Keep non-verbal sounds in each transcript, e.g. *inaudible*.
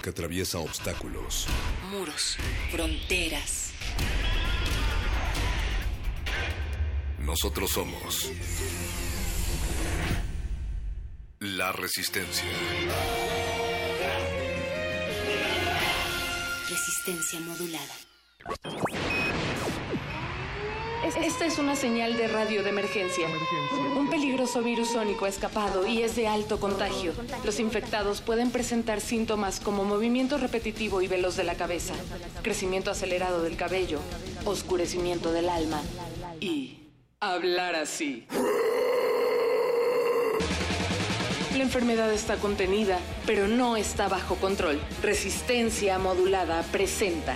que atraviesa obstáculos, muros, fronteras. Nosotros somos la resistencia. Resistencia modulada. Esta es una señal de radio de emergencia. Un peligroso virus sónico ha escapado y es de alto contagio. Los infectados pueden presentar síntomas como movimiento repetitivo y veloz de la cabeza, crecimiento acelerado del cabello, oscurecimiento del alma y hablar así. La enfermedad está contenida, pero no está bajo control. Resistencia modulada presenta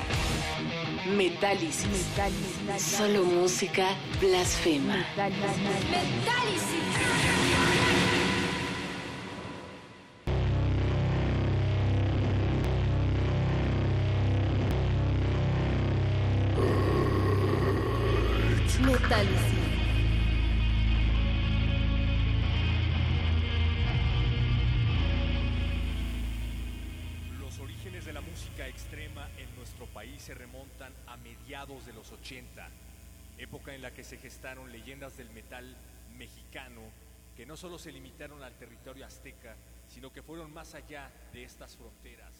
Metálisis. Solo música blasfema. Metálisis. Se gestaron leyendas del metal mexicano que no solo se limitaron al territorio azteca, sino que fueron más allá de estas fronteras.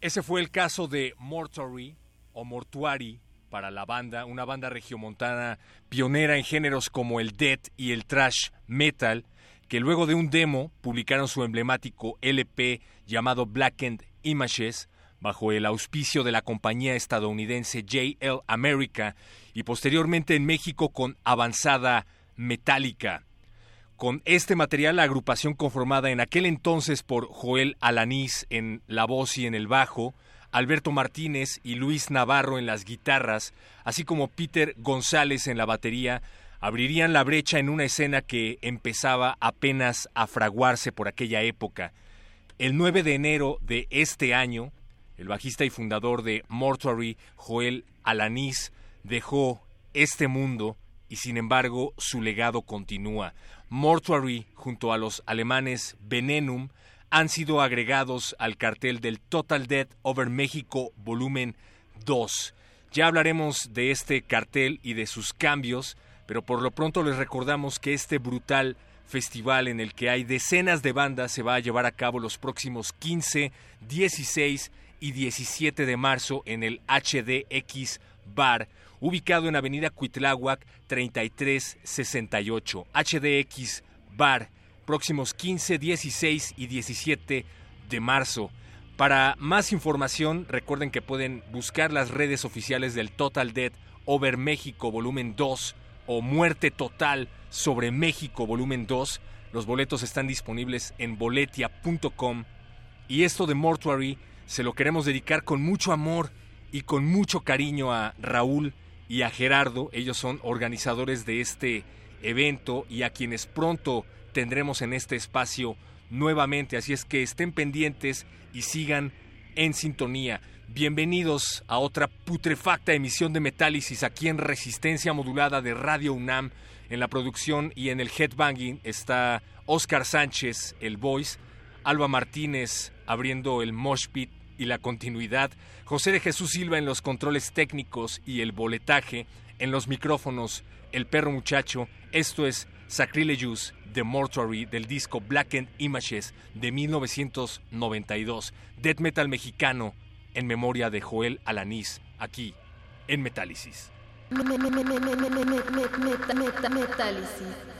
Ese fue el caso de Mortuary o Mortuary para la banda, una banda regiomontana pionera en géneros como el death y el thrash metal, que luego de un demo publicaron su emblemático LP llamado Blackened Images bajo el auspicio de la compañía estadounidense JL America y posteriormente en México con Avanzada Metálica. Con este material, la agrupación conformada en aquel entonces por Joel Alanís en la voz y en el bajo, Alberto Martínez y Luis Navarro en las guitarras, así como Peter González en la batería, abrirían la brecha en una escena que empezaba apenas a fraguarse por aquella época. El 9 de enero de este año, el bajista y fundador de Mortuary, Joel Alanís, dejó este mundo y sin embargo su legado continúa. Mortuary, junto a los alemanes Venenum, han sido agregados al cartel del Total Death Over México Volumen 2. Ya hablaremos de este cartel y de sus cambios, pero por lo pronto les recordamos que este brutal festival en el que hay decenas de bandas se va a llevar a cabo los próximos 15, 16 y 17 de marzo en el HDX Bar, ubicado en Avenida Cuitláhuac 3368. HDX Bar, próximos 15, 16 y 17 de marzo. Para más información, recuerden que pueden buscar las redes oficiales del Total Dead Over México Volumen 2 o Muerte Total sobre México Volumen 2. Los boletos están disponibles en boletia.com. Y esto de Mortuary se lo queremos dedicar con mucho amor y con mucho cariño a Raúl y a Gerardo. Ellos son organizadores de este evento y a quienes pronto tendremos en este espacio nuevamente. Así es que estén pendientes y sigan en sintonía. Bienvenidos a otra putrefacta emisión de Metálisis aquí en Resistencia Modulada de Radio UNAM. En la producción y en el headbanging está Oscar Sánchez, el voice, Alba Martínez abriendo el mosh pit y la continuidad, José de Jesús Silva en los controles técnicos y el boletaje, en los micrófonos, el perro muchacho. Esto es Sacrilegious The Mortuary del disco Blackened Images de 1992, death metal mexicano en memoria de Joel Alanís, aquí en Metálisis. Metálisis.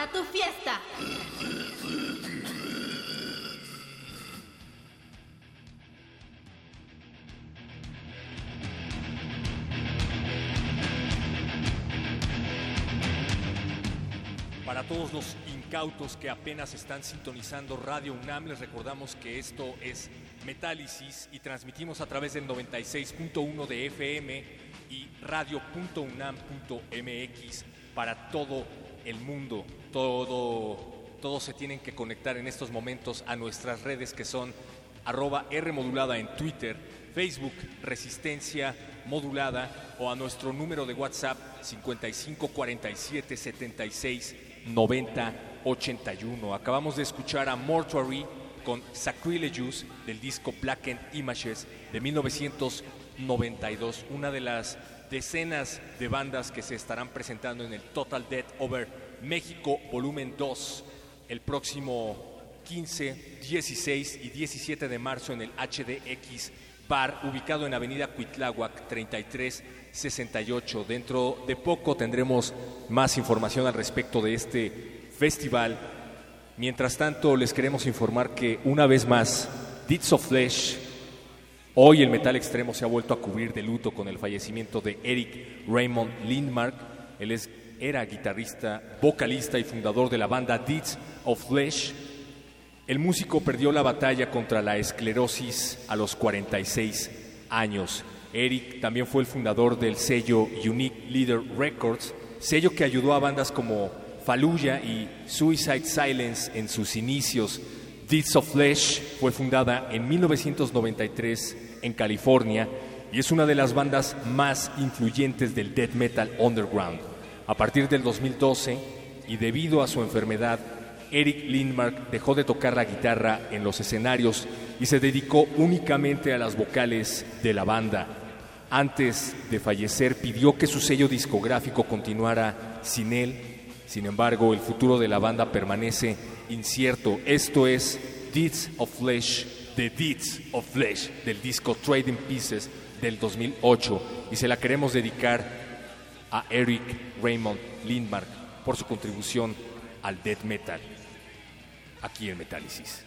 Para tu fiesta. Para todos los incautos que apenas están sintonizando Radio UNAM, les recordamos que esto es Metálisis y transmitimos a través del 96.1 de FM y radio.unam.mx para todo el mundo. Todo, todos se tienen que conectar en estos momentos a nuestras redes que son arroba R en Twitter, Facebook Resistencia Modulada o a nuestro número de WhatsApp 55 47 76 90 81. Acabamos de escuchar a Mortuary con Sacrilegious del disco Black and Images de 1992, una de las decenas de bandas que se estarán presentando en el Total Death Over México Volumen 2 el próximo 15, 16 y 17 de marzo en el HDX Bar ubicado en Avenida Cuitláhuac 3368. Dentro de poco tendremos más información al respecto de este festival. Mientras tanto, les queremos informar que una vez más, Deeds of Flesh, hoy el metal extremo se ha vuelto a cubrir de luto con el fallecimiento de Eric Raymond Lindmark. Él es, era guitarrista, vocalista y fundador de la banda Deeds of Flesh. El músico perdió la batalla contra la esclerosis a los 46 años. Eric también fue el fundador del sello Unique Leader Records, sello que ayudó a bandas como Fallujah y Suicide Silence en sus inicios. Deeds of Flesh fue fundada en 1993 en California y es una de las bandas más influyentes del death metal underground. A partir del 2012 y debido a su enfermedad, Eric Lindmark dejó de tocar la guitarra en los escenarios y se dedicó únicamente a las vocales de la banda. Antes de fallecer pidió que su sello discográfico continuara sin él. Sin embargo, el futuro de la banda permanece incierto. Esto es Deeds of Flesh, The Deeds of Flesh, del disco Trading Pieces del 2008. Y se la queremos dedicar a Eric Raymond Lindmark por su contribución al death metal aquí en Metálisis.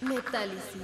Metálisis.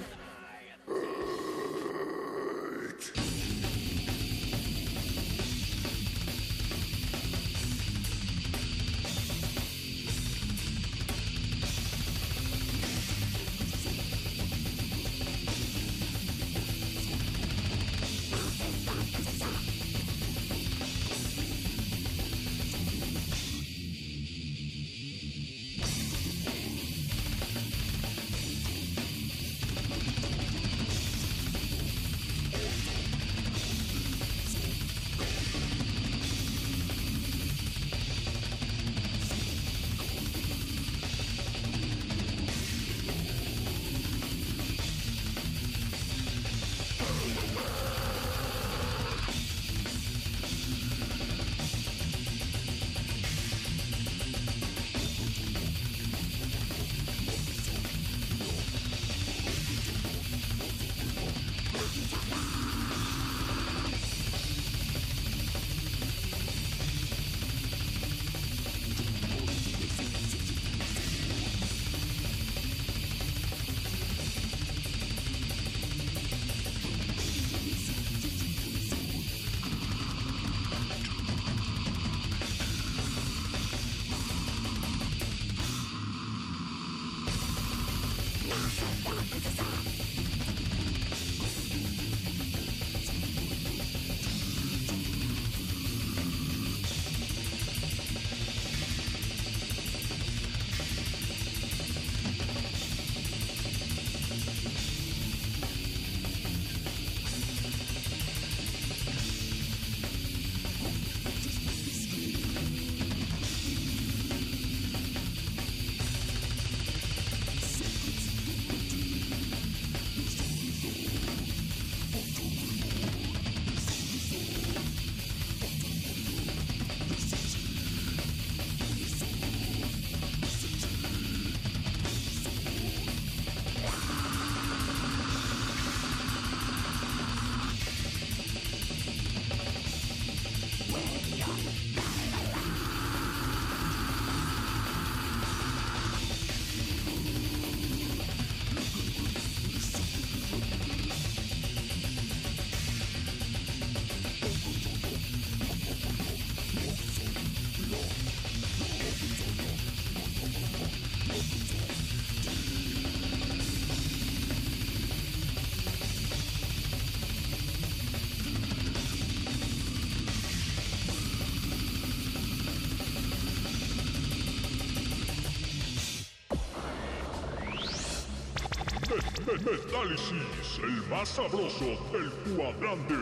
Metálisis, el más sabroso del cuadrante.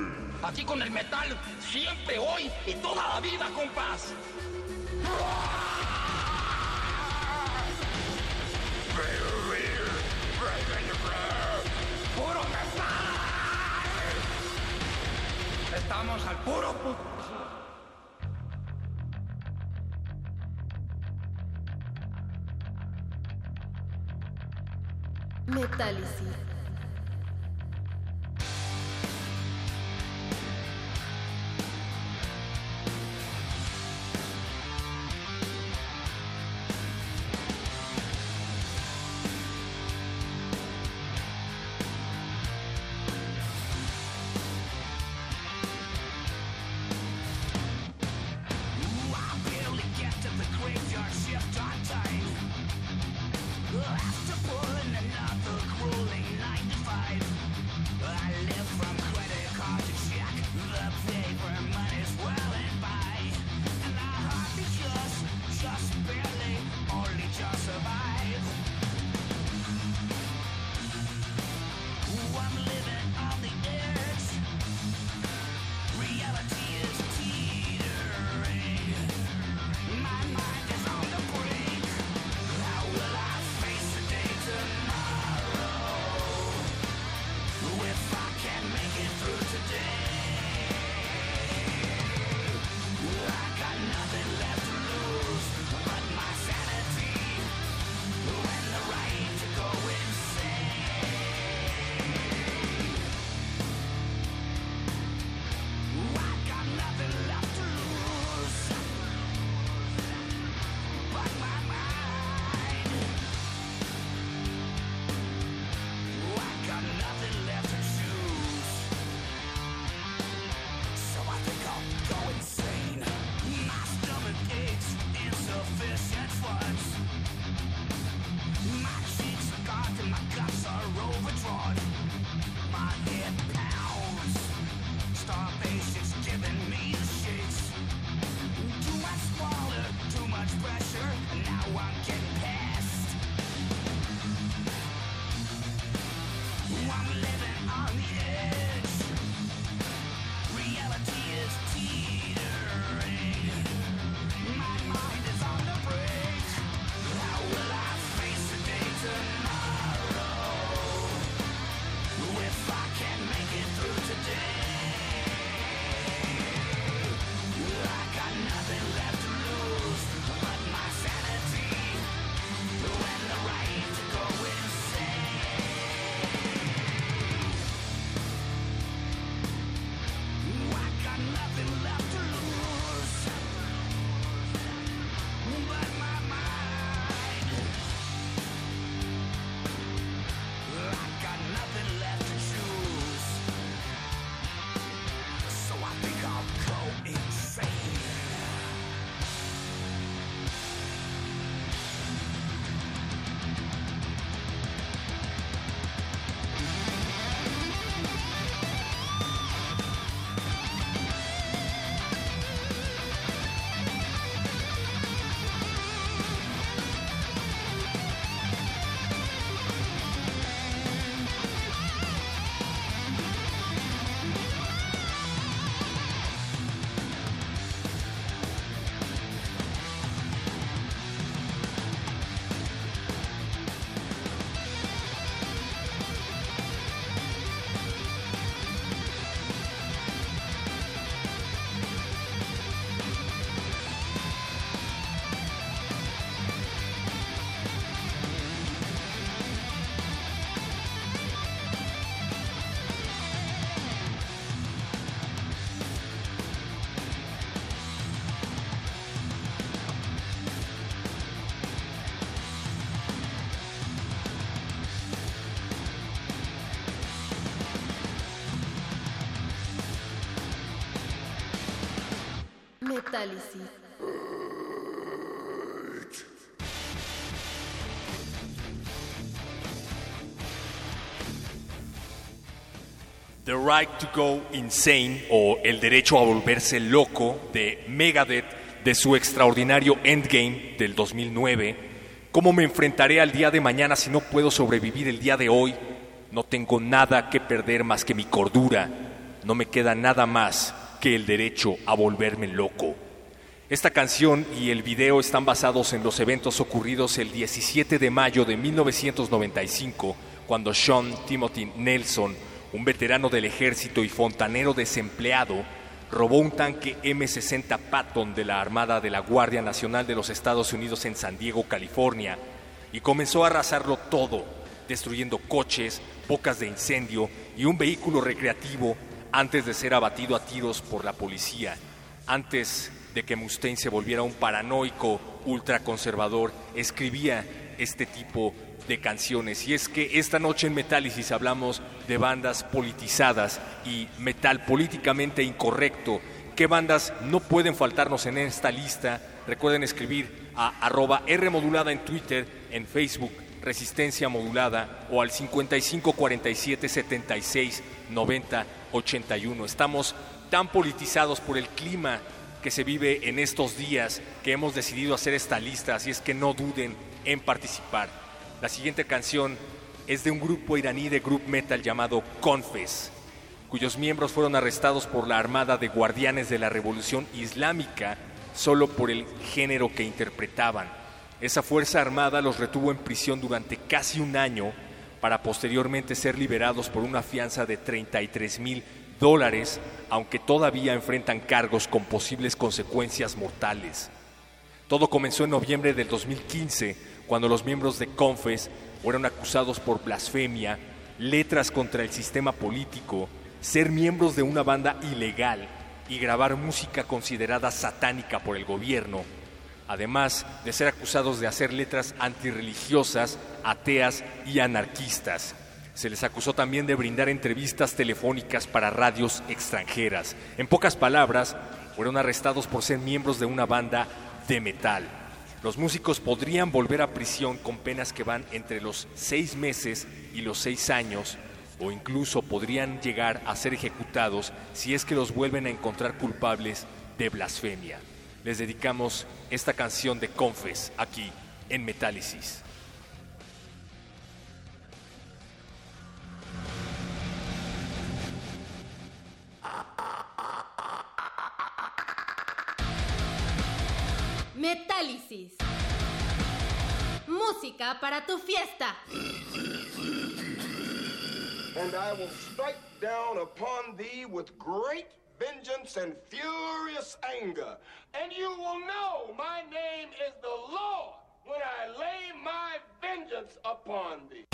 Aquí con el metal, siempre, hoy y toda la vida, compás. ¡Puro metal! Estamos al puro pu- Metálisis. The Right to Go Insane o El Derecho a Volverse Loco de Megadeth de su extraordinario Endgame del 2009. ¿Cómo me enfrentaré al día de mañana si no puedo sobrevivir el día de hoy? No tengo nada que perder más que mi cordura. No me queda nada más que el derecho a volverme loco. Esta canción y el video están basados en los eventos ocurridos el 17 de mayo de 1995, cuando Sean Timothy Nelson, un veterano del ejército y fontanero desempleado, robó un tanque M60 Patton de la Armada de la Guardia Nacional de los Estados Unidos en San Diego, California, y comenzó a arrasarlo todo, destruyendo coches, bocas de incendio y un vehículo recreativo antes de ser abatido a tiros por la policía, antes de que Mustaine se volviera un paranoico ultraconservador, escribía este tipo de canciones. Y es que esta noche en Metálisis hablamos de bandas politizadas y metal políticamente incorrecto. ¿Qué bandas no pueden faltarnos en esta lista? Recuerden escribir a arroba R en Twitter, en Facebook, Resistencia Modulada o al 55 47 76 90 81. Estamos tan politizados por el clima que se vive en estos días que hemos decidido hacer esta lista, así es que no duden en participar. La siguiente canción es de un grupo iraní de group metal llamado Confes, cuyos miembros fueron arrestados por la Armada de Guardianes de la Revolución Islámica solo por el género que interpretaban. Esa fuerza armada los retuvo en prisión durante casi un año para posteriormente ser liberados por una fianza de 33 mil dólares, aunque todavía enfrentan cargos con posibles consecuencias mortales. Todo comenzó en noviembre del 2015, cuando los miembros de Confes fueron acusados por blasfemia, letras contra el sistema político, ser miembros de una banda ilegal y grabar música considerada satánica por el gobierno, además de ser acusados de hacer letras antirreligiosas, ateas y anarquistas. Se les acusó también de brindar entrevistas telefónicas para radios extranjeras. En pocas palabras, fueron arrestados por ser miembros de una banda de metal. Los músicos podrían volver a prisión con penas que van entre los seis meses y los seis años, o incluso podrían llegar a ser ejecutados si es que los vuelven a encontrar culpables de blasfemia. Les dedicamos esta canción de Confes aquí en Metálisis. Metálisis. Música para tu fiesta. And I will strike down upon thee with great vengeance and furious anger. And you will know my name is the Lord when I lay my vengeance upon thee.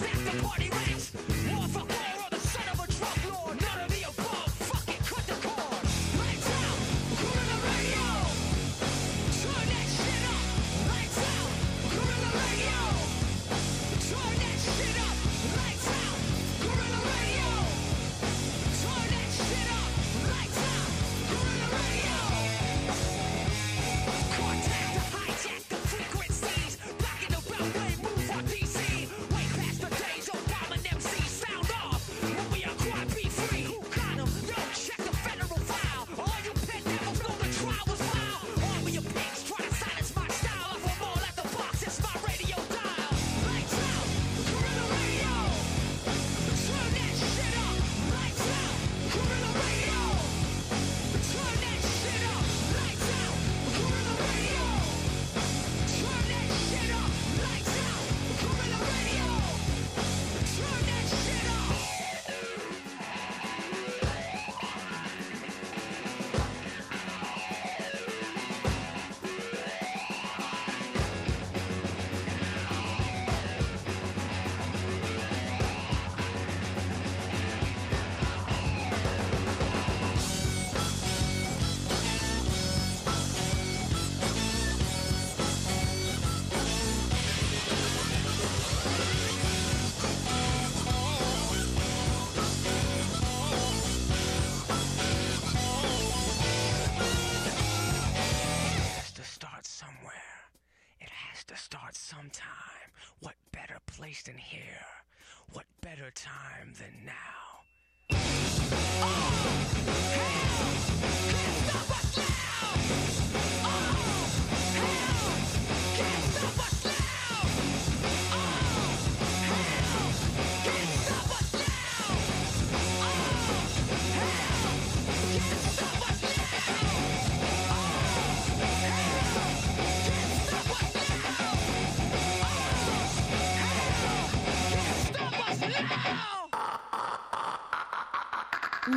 That's the party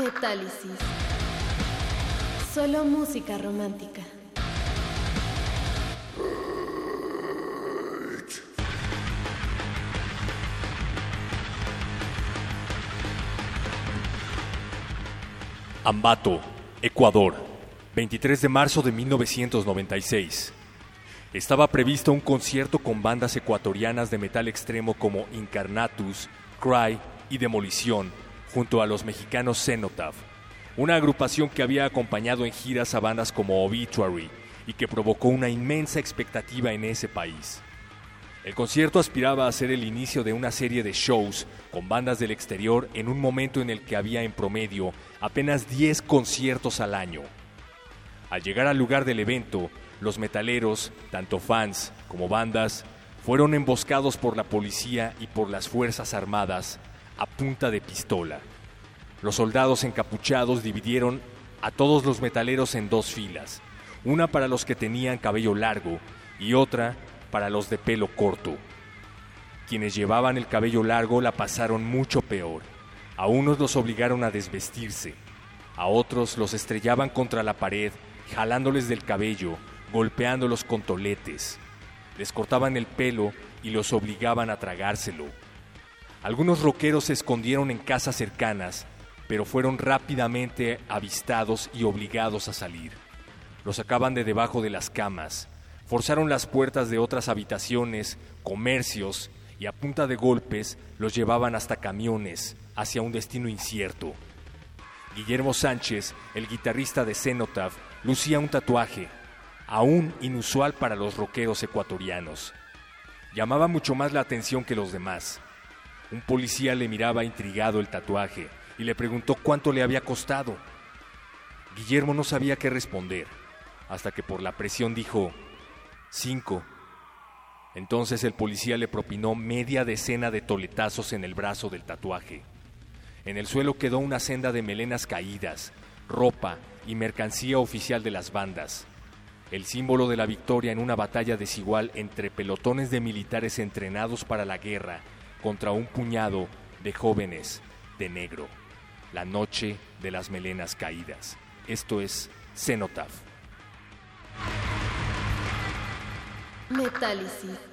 Metálisis. Solo música romántica. Ambato, Ecuador, 23 de marzo de 1996. Estaba previsto un concierto con bandas ecuatorianas de metal extremo como Incarnatus, Cry y Demolición, junto a los mexicanos Cenotaph, una agrupación que había acompañado en giras a bandas como Obituary y que provocó una inmensa expectativa en ese país. El concierto aspiraba a ser el inicio de una serie de shows con bandas del exterior en un momento en el que había en promedio apenas 10 conciertos al año. Al llegar al lugar del evento, los metaleros, tanto fans como bandas, fueron emboscados por la policía y por las Fuerzas Armadas a punta de pistola. Los soldados encapuchados dividieron a todos los metaleros en dos filas, una para los que tenían cabello largo y otra para los de pelo corto. Quienes llevaban el cabello largo la pasaron mucho peor. A unos los obligaron a desvestirse, a otros los estrellaban contra la pared, jalándoles del cabello, golpeándolos con toletes. Les cortaban el pelo y los obligaban a tragárselo. Algunos roqueros se escondieron en casas cercanas, pero fueron rápidamente avistados y obligados a salir. Los sacaban de debajo de las camas, forzaron las puertas de otras habitaciones, comercios, y a punta de golpes los llevaban hasta camiones, hacia un destino incierto. Guillermo Sánchez, el guitarrista de Cenotaph, lucía un tatuaje, aún inusual para los rockeros ecuatorianos. Llamaba mucho más la atención que los demás. Un policía le miraba intrigado el tatuaje y le preguntó cuánto le había costado. Guillermo no sabía qué responder, hasta que por la presión dijo, cinco. Entonces el policía le propinó media decena de toletazos en el brazo del tatuaje. En el suelo quedó una senda de melenas caídas, ropa y mercancía oficial de las bandas. El símbolo de la victoria en una batalla desigual entre pelotones de militares entrenados para la guerra contra un puñado de jóvenes de negro. La noche de las melenas caídas. Esto es Cenotaph. Metálisis.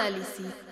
Catálisis.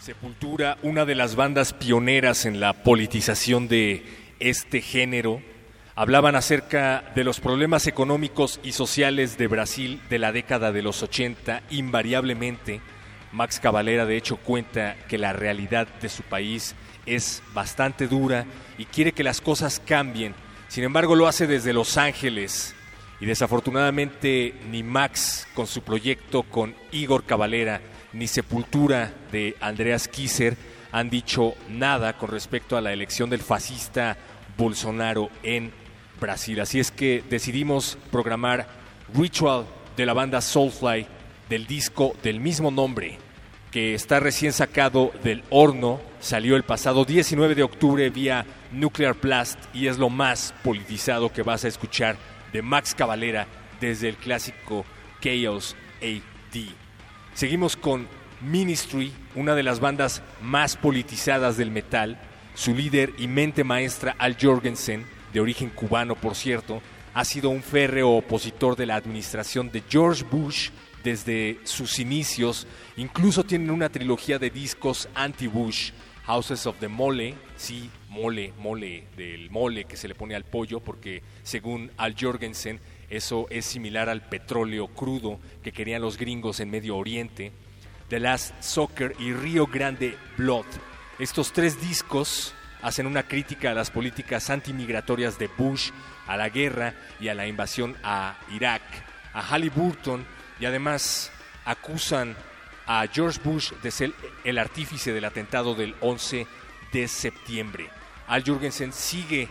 Sepultura, una de las bandas pioneras en la politización de este género, hablaban acerca de los problemas económicos y sociales de Brasil de la década de los 80 invariablemente. Max Cavalera de hecho cuenta que la realidad de su país es bastante dura y quiere que las cosas cambien. Sin embargo, lo hace desde Los Ángeles y desafortunadamente ni Max con su proyecto con Igor Cavalera ni Sepultura de Andreas Kisser han dicho nada con respecto a la elección del fascista Bolsonaro en Brasil. Así es que decidimos programar Ritual de la banda Soulfly del disco del mismo nombre que está recién sacado del horno, salió el pasado 19 de octubre vía Nuclear Blast y es lo más politizado que vas a escuchar de Max Cavalera desde el clásico Chaos AD. Seguimos con Ministry, una de las bandas más politizadas del metal. Su líder y mente maestra Al Jorgensen, de origen cubano por cierto, ha sido un férreo opositor de la administración de George Bush desde sus inicios. Incluso tienen una trilogía de discos anti-Bush, Houses of the Mole, sí, mole, mole, del mole que se le pone al pollo, porque según Al Jorgensen, eso es similar al petróleo crudo que querían los gringos en Medio Oriente. The Last Soccer y Rio Grande Blood. Estos tres discos hacen una crítica a las políticas antimigratorias de Bush, a la guerra y a la invasión a Irak, a Halliburton y además acusan a George Bush de ser el artífice del atentado del 11 de septiembre. Al Jurgensen sigue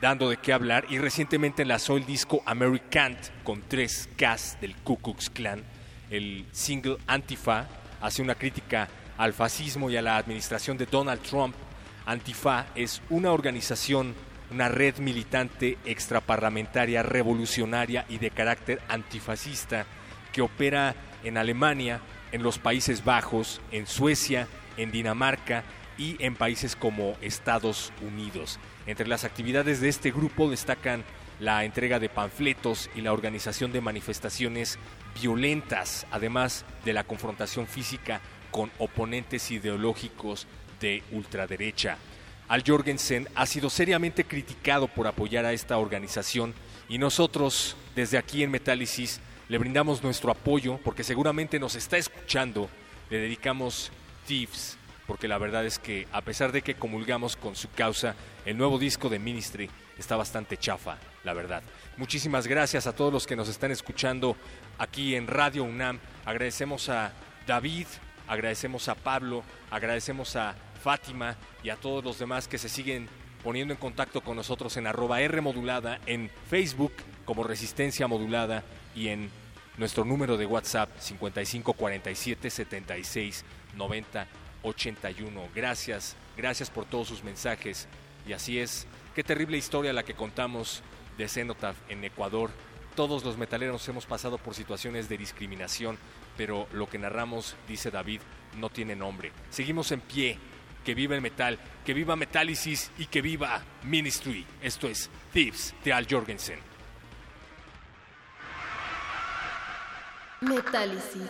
dando de qué hablar y recientemente enlazó el disco American con tres Ks del Ku Klux Klan. El single Antifa hace una crítica al fascismo y a la administración de Donald Trump. Antifa es una organización, una red militante extraparlamentaria revolucionaria y de carácter antifascista que opera en Alemania, en los Países Bajos, en Suecia, en Dinamarca y en países como Estados Unidos. Entre las actividades de este grupo destacan la entrega de panfletos y la organización de manifestaciones violentas, además de la confrontación física con oponentes ideológicos de ultraderecha. Al Jorgensen ha sido seriamente criticado por apoyar a esta organización y nosotros, desde aquí en Metálisis, le brindamos nuestro apoyo porque seguramente nos está escuchando. Le dedicamos tips porque la verdad es que a pesar de que comulgamos con su causa, el nuevo disco de Ministry está bastante chafa, la verdad. Muchísimas gracias a todos los que nos están escuchando aquí en Radio UNAM. Agradecemos a David, agradecemos a Pablo, agradecemos a Fátima y a todos los demás que se siguen poniendo en contacto con nosotros en arroba R en Facebook como Resistencia Modulada y en nuestro número de WhatsApp 5547 76 90 81. Gracias, gracias por todos sus mensajes. Y así es, qué terrible historia la que contamos de Cenotaph en Ecuador. Todos los metaleros hemos pasado por situaciones de discriminación, pero lo que narramos, dice David, no tiene nombre. Seguimos en pie. Que viva el metal, que viva Metálisis y que viva Ministry. Esto es Thieves de Al Jorgensen. Metálisis.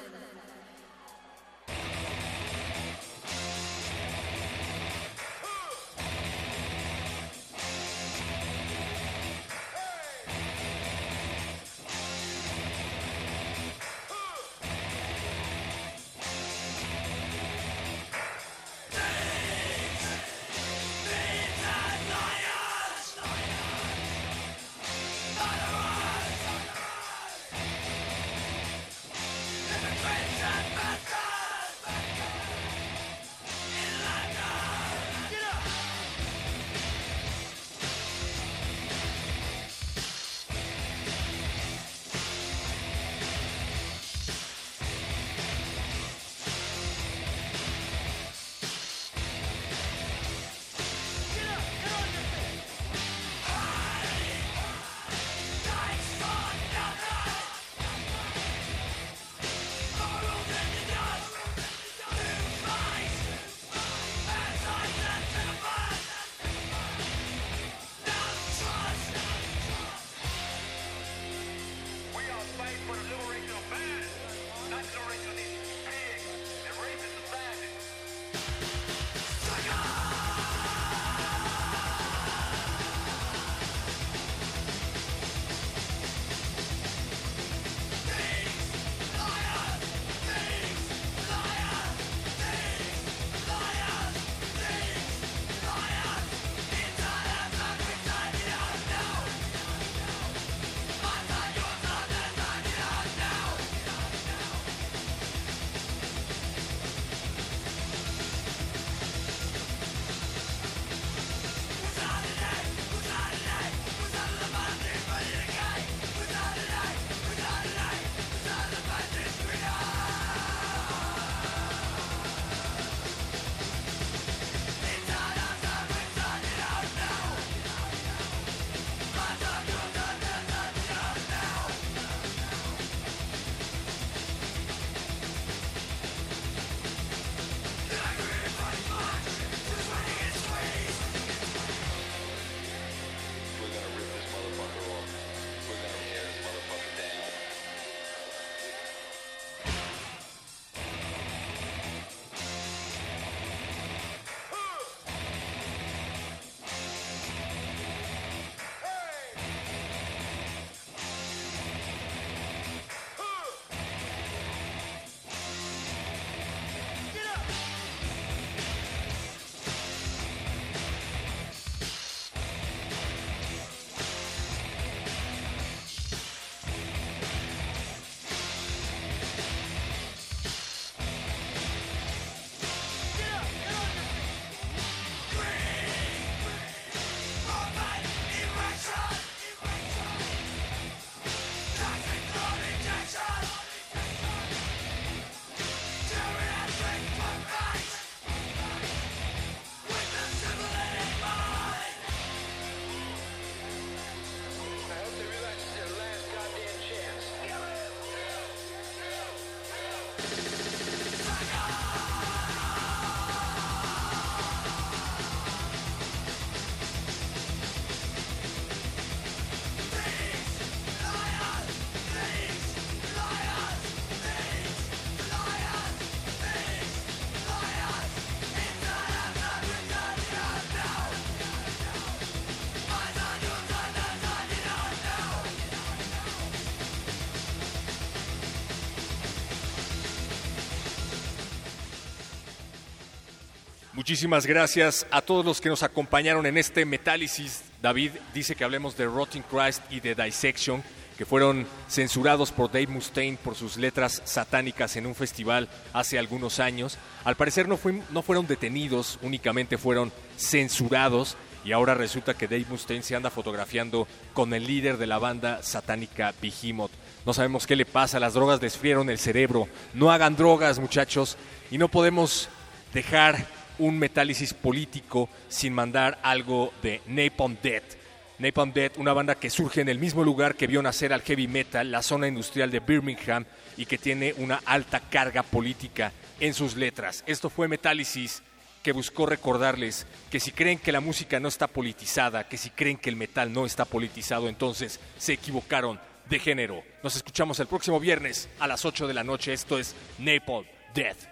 Muchísimas gracias a todos los que nos acompañaron en este Metálisis. David dice que hablemos de Rotting Christ y de Dissection, que fueron censurados por Dave Mustaine por sus letras satánicas en un festival hace algunos años. Al parecer no, fue- no fueron detenidos, únicamente fueron censurados. Y ahora resulta que Dave Mustaine se anda fotografiando con el líder de la banda satánica Behemoth. No sabemos qué le pasa, las drogas desfrieron el cerebro. No hagan drogas, muchachos. Y no podemos dejar un metálisis político sin mandar algo de Napalm Death. Napalm Death, una banda que surge en el mismo lugar que vio nacer al heavy metal, la zona industrial de Birmingham, y que tiene una alta carga política en sus letras. Esto fue Metálisis, que buscó recordarles que si creen que la música no está politizada, que si creen que el metal no está politizado, entonces se equivocaron de género. Nos escuchamos el próximo viernes a las 8 de la noche. Esto es Napalm Death.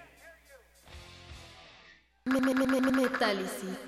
Me- me- me- me- Metálisis.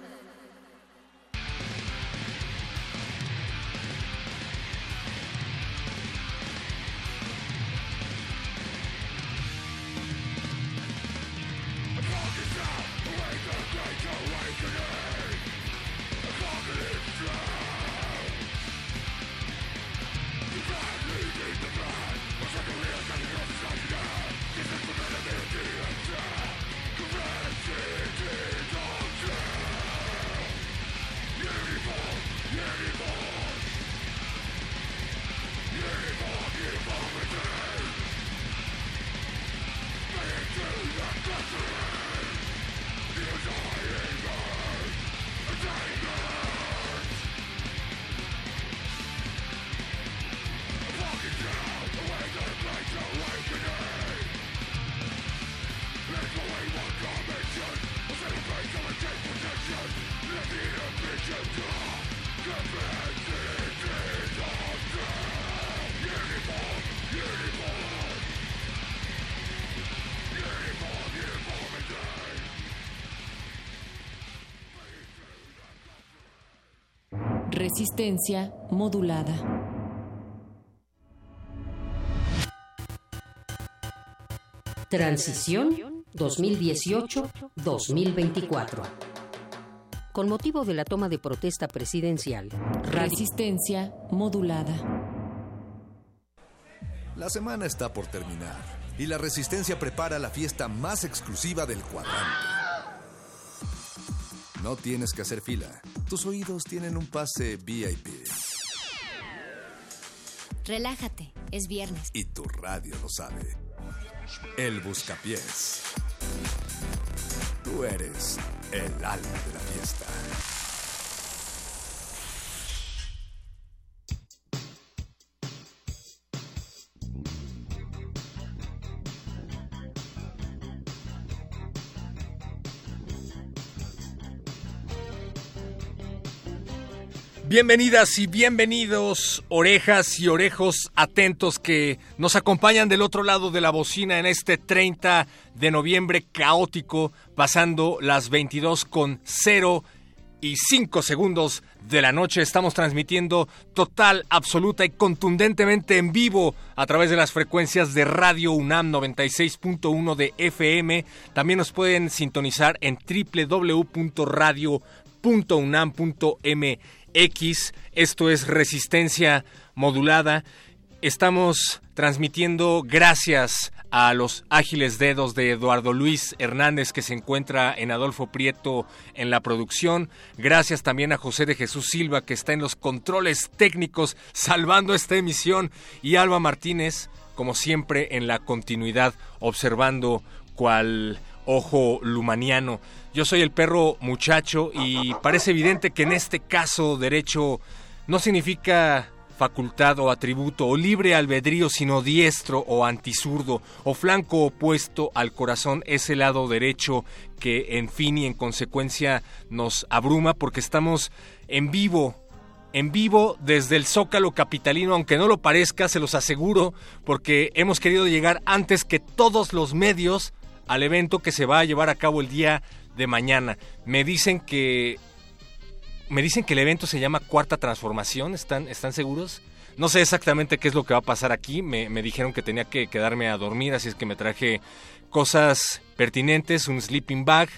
Resistencia modulada. Transición 2018-2024. Con motivo de la toma de protesta presidencial, Resistencia modulada. La semana está por terminar y la Resistencia prepara la fiesta más exclusiva del cuadrante. No tienes que hacer fila. Tus oídos tienen un pase VIP Relájate, es viernes. y tu radio lo sabe. El Buscapiés. Tú eres el alma de la fiesta. Bienvenidas y bienvenidos, orejas y orejos atentos que nos acompañan del otro lado de la bocina en este 30 de noviembre caótico, pasando las 22 con 0 y 5 segundos de la noche. Estamos transmitiendo total, absoluta y contundentemente en vivo a través de las frecuencias de Radio UNAM 96.1 de FM. También nos pueden sintonizar en www.radio.unam.mx. Esto es Resistencia Modulada. Estamos transmitiendo gracias a los ágiles dedos de Eduardo Luis Hernández que se encuentra en Adolfo Prieto en la producción. Gracias también a José de Jesús Silva que está en los controles técnicos salvando esta emisión y Alba Martínez como siempre en la continuidad observando cual ojo lumaniano. Yo soy el perro muchacho y parece evidente que en este caso derecho no significa facultad o atributo o libre albedrío, sino diestro o antisurdo o flanco opuesto al corazón, ese lado derecho que en fin y en consecuencia nos abruma porque estamos en vivo en vivo desde el Zócalo Capitalino, aunque no lo parezca, se los aseguro, porque hemos querido llegar antes que todos los medios al evento que se va a llevar a cabo el día de mañana. Me dicen que me dicen que el evento se llama Cuarta Transformación, ¿están, ¿están seguros? No sé exactamente qué es lo que va a pasar aquí, me, me dijeron que tenía que quedarme a dormir, así es que me traje cosas pertinentes, un sleeping bag,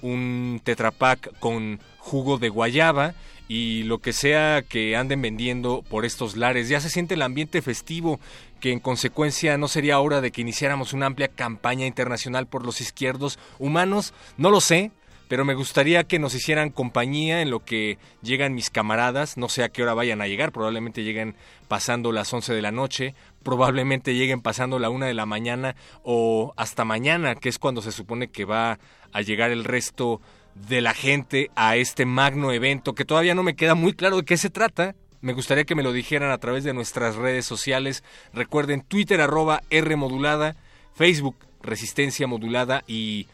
un tetrapack con jugo de guayaba y lo que sea que anden vendiendo por estos lares. Ya se siente el ambiente festivo, que en consecuencia no sería hora de que iniciáramos una amplia campaña internacional por los izquierdos humanos. No lo sé, pero me gustaría que nos hicieran compañía en lo que llegan mis camaradas, no sé a qué hora vayan a llegar, probablemente lleguen pasando las 11 de la noche, probablemente lleguen pasando la 1 de la mañana o hasta mañana, que es cuando se supone que va a llegar el resto de la gente a este magno evento que todavía no me queda muy claro de qué se trata. Me gustaría que me lo dijeran a través de nuestras redes sociales. Recuerden Twitter arroba R modulada, Facebook Resistencia modulada y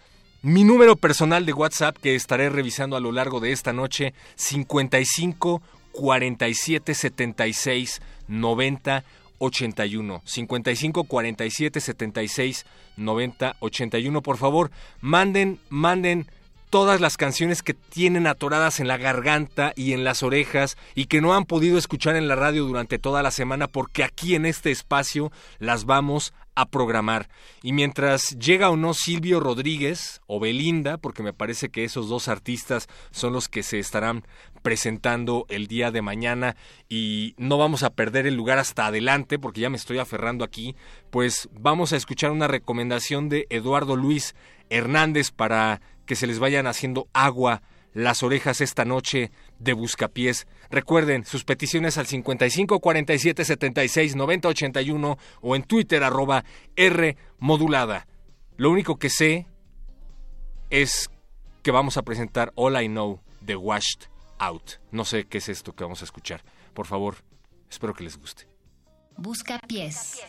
mi número personal de WhatsApp que estaré revisando a lo largo de esta noche 55 47 76 90 81 55 47 76 90 81 por favor manden manden todas las canciones que tienen atoradas en la garganta y en las orejas y que no han podido escuchar en la radio durante toda la semana porque aquí en este espacio las vamos a programar. Y mientras llega o no Silvio Rodríguez o Belinda, porque me parece que esos dos artistas son los que se estarán presentando el día de mañana y no vamos a perder el lugar hasta adelante porque ya me estoy aferrando aquí, pues vamos a escuchar una recomendación de Eduardo Luis Hernández para que se les vayan haciendo agua las orejas esta noche de Buscapiés. Recuerden sus peticiones al 55 47 76 90 81 o en Twitter arroba R modulada. Lo único que sé es que vamos a presentar All I Know de Washed Out. No sé qué es esto que vamos a escuchar. Por favor, espero que les guste. Busca pies.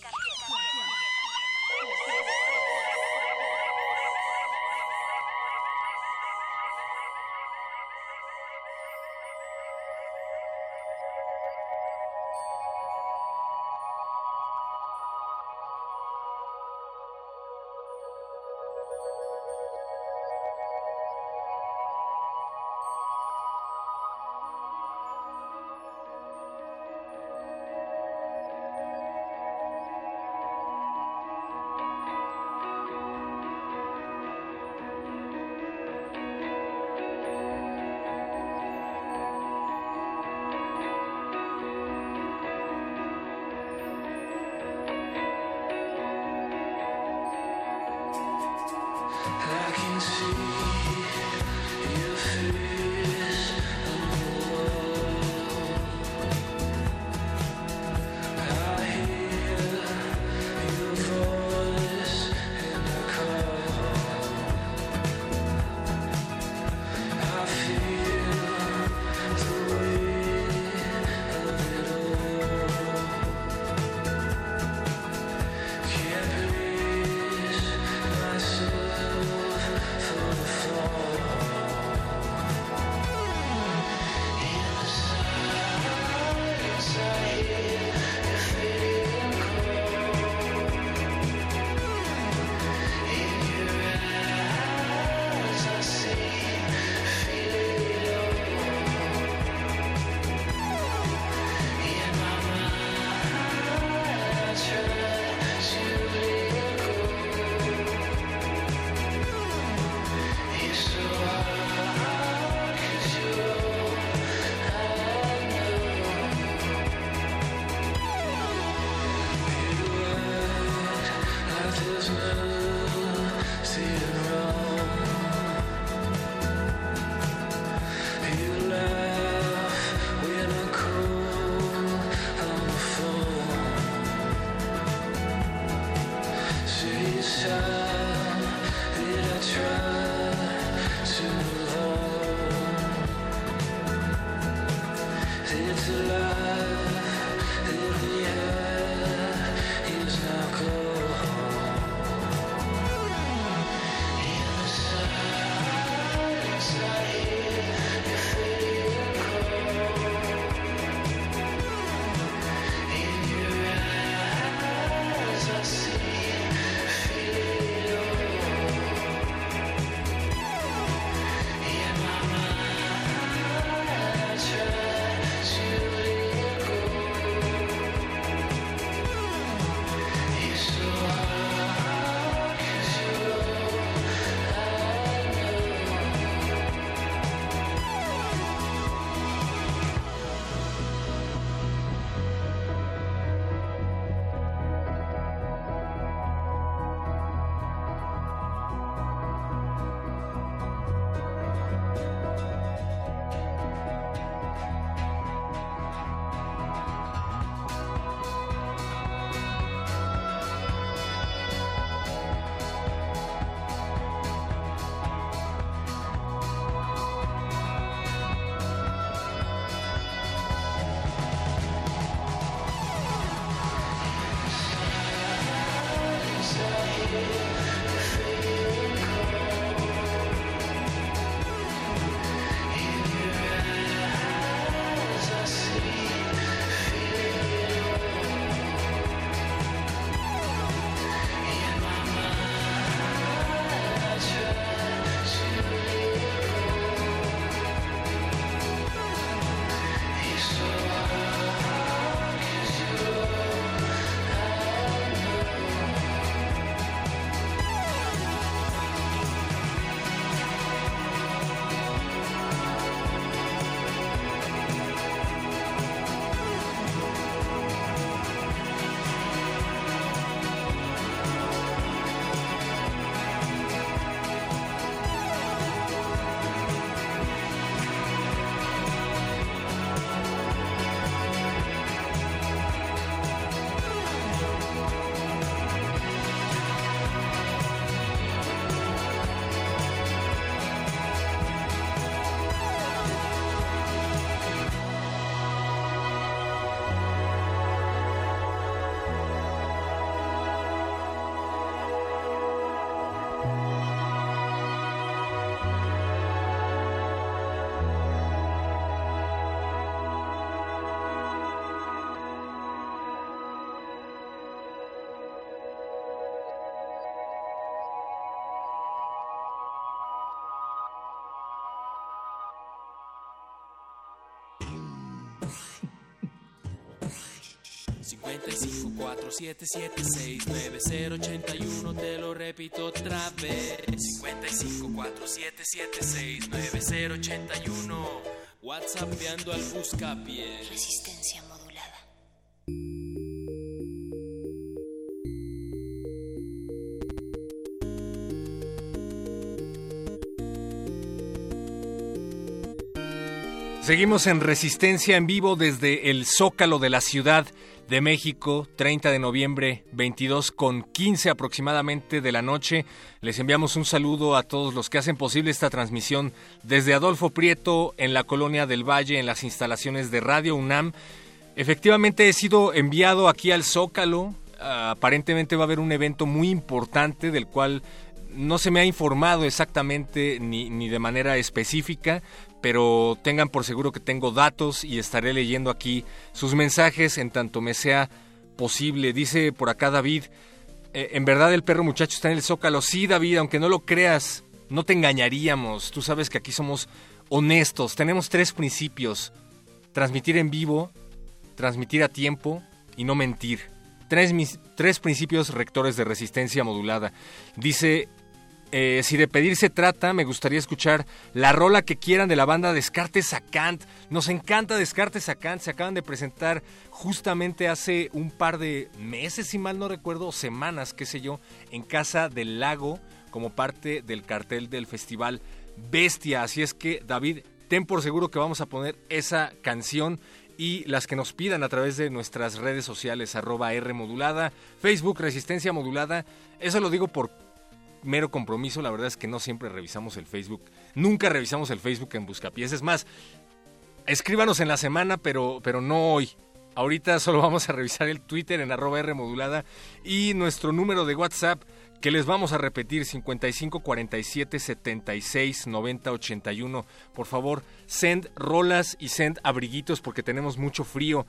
55 4 7 7 6 9 0 81 te lo repito otra vez. 55 4 7 7 6 9 0 81 WhatsAppeando al buscapié. Resistencia modulada. Seguimos en Resistencia en vivo desde el Zócalo de la Ciudad de México, 30 de noviembre, 22 con 15 aproximadamente de la noche. Les enviamos un saludo a todos los que hacen posible esta transmisión desde Adolfo Prieto en la Colonia del Valle, en las instalaciones de Radio UNAM. Efectivamente he sido enviado aquí al Zócalo. Aparentemente va a haber un evento muy importante del cual no se me ha informado exactamente ni, ni de manera específica, pero tengan por seguro que tengo datos y estaré leyendo aquí sus mensajes en tanto me sea posible. Dice por acá David, eh, en verdad el perro muchacho está en el zócalo. Sí, David, aunque no lo creas, no te engañaríamos. Tú sabes que aquí somos honestos. Tenemos tres principios. Transmitir en vivo, transmitir a tiempo y no mentir. Tres, tres principios rectores de resistencia modulada. Dice eh, si de pedir se trata, me gustaría escuchar la rola que quieran de la banda Descartes a Kant. Nos encanta Descartes a Kant. Se acaban de presentar justamente hace un par de meses, si mal no recuerdo, semanas, qué sé yo, en Casa del Lago, como parte del cartel del festival Bestia. Así es que, David, ten por seguro que vamos a poner esa canción y las que nos pidan a través de nuestras redes sociales, arroba R modulada, Facebook Resistencia Modulada. Eso lo digo por mero compromiso. La verdad es que no siempre revisamos el Facebook. Nunca revisamos el Facebook en Buscapiés. Es más, escríbanos en la semana, pero, pero no hoy. Ahorita *laughs* solo vamos a revisar el Twitter en arroba R modulada y nuestro número de WhatsApp que les vamos a repetir 55 47 76 90 81. Por favor, send rolas y send abriguitos porque tenemos mucho frío.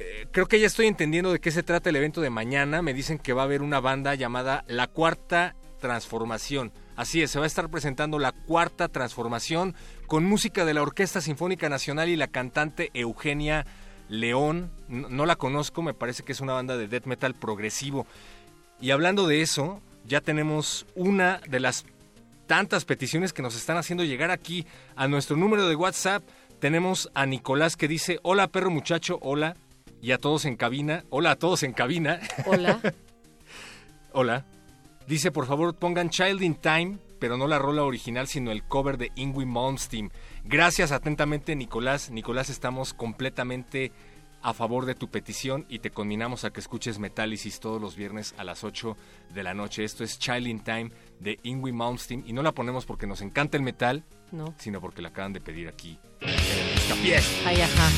Eh, creo que ya estoy entendiendo de qué se trata el evento de mañana. Me dicen que va a haber una banda llamada La Cuarta Transformación. Así es, se va a estar presentando la Cuarta Transformación con música de la Orquesta Sinfónica Nacional y la cantante Eugenia León. No, no la conozco, me parece que es una banda de death metal progresivo. Y hablando de eso, ya tenemos una de las tantas peticiones que nos están haciendo llegar aquí a nuestro número de WhatsApp. Tenemos a Nicolás que dice, hola perro muchacho, hola. Y a todos en cabina, hola a todos en cabina. Hola. *laughs* hola. Dice, por favor, pongan Child in Time, pero no la rola original, sino el cover de Ingui Malmsteen. Gracias atentamente, Nicolás. Nicolás, estamos completamente a favor de tu petición y te conminamos a que escuches Metálisis todos los viernes a las 8 de la noche. Esto es Child in Time de Ingui Malmsteen y no la ponemos porque nos encanta el metal, No. sino porque la acaban de pedir aquí en el. Ay, ajá.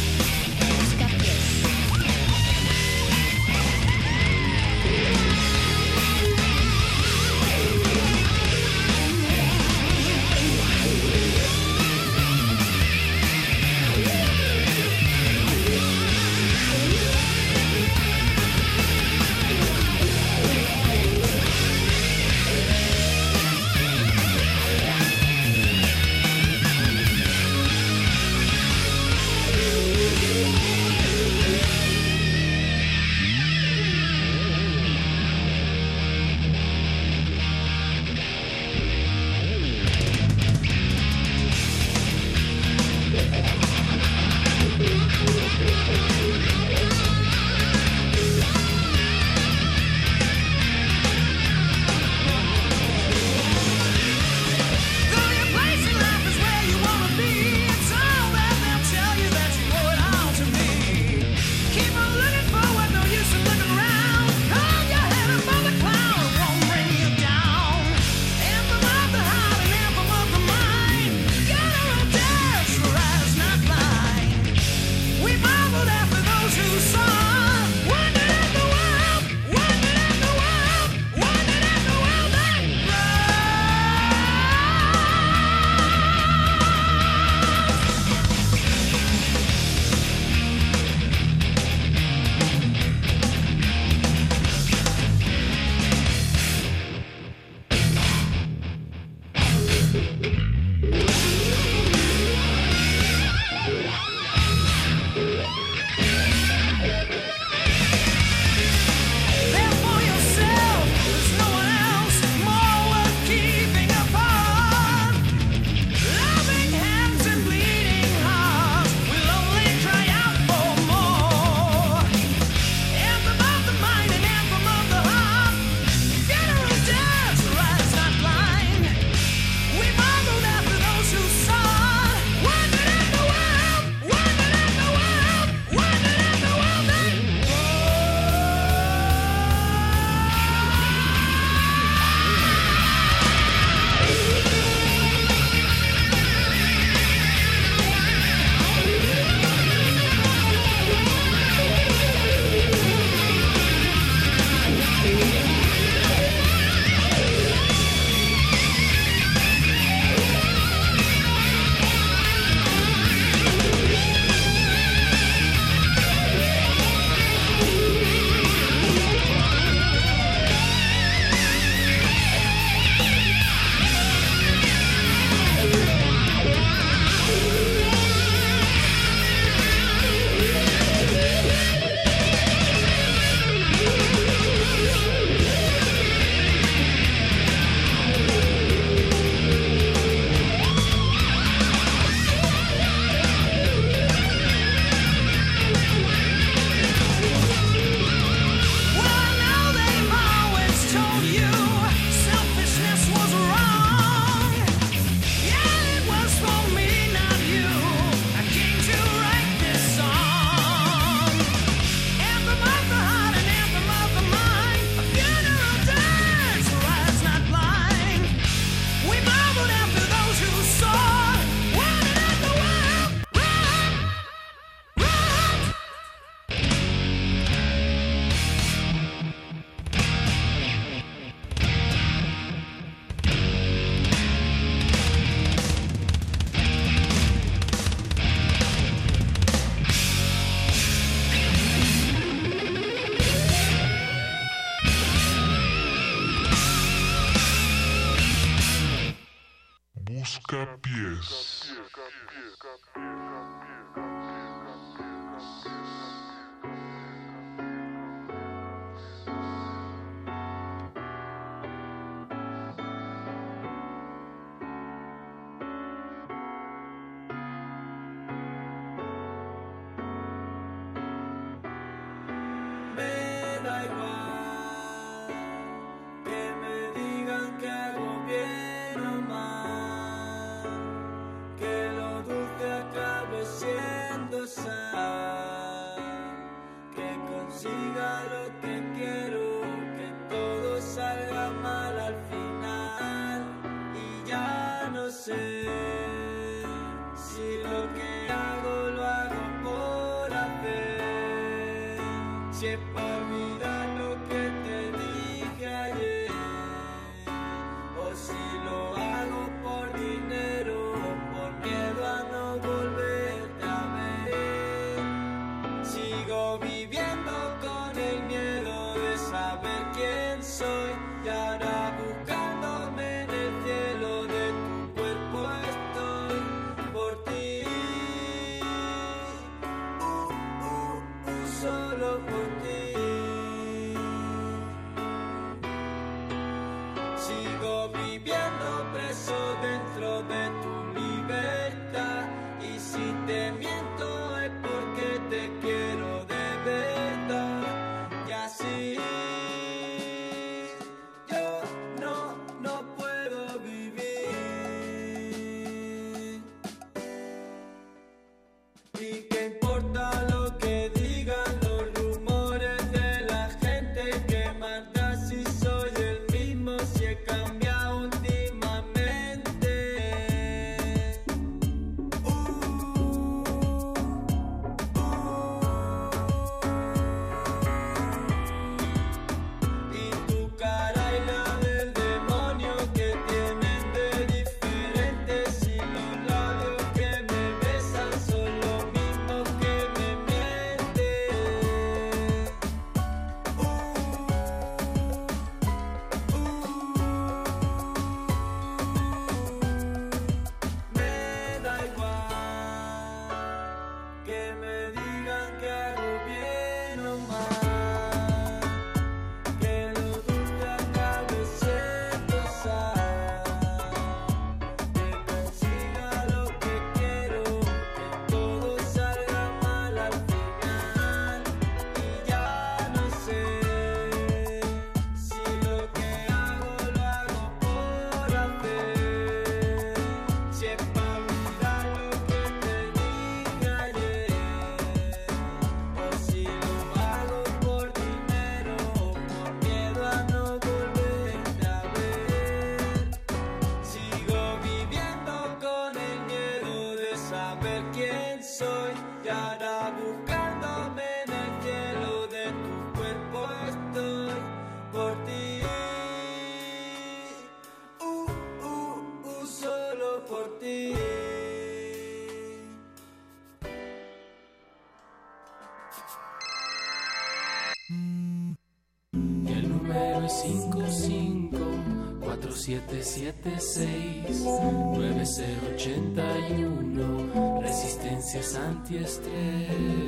5547769081. Resistencias antiestrés.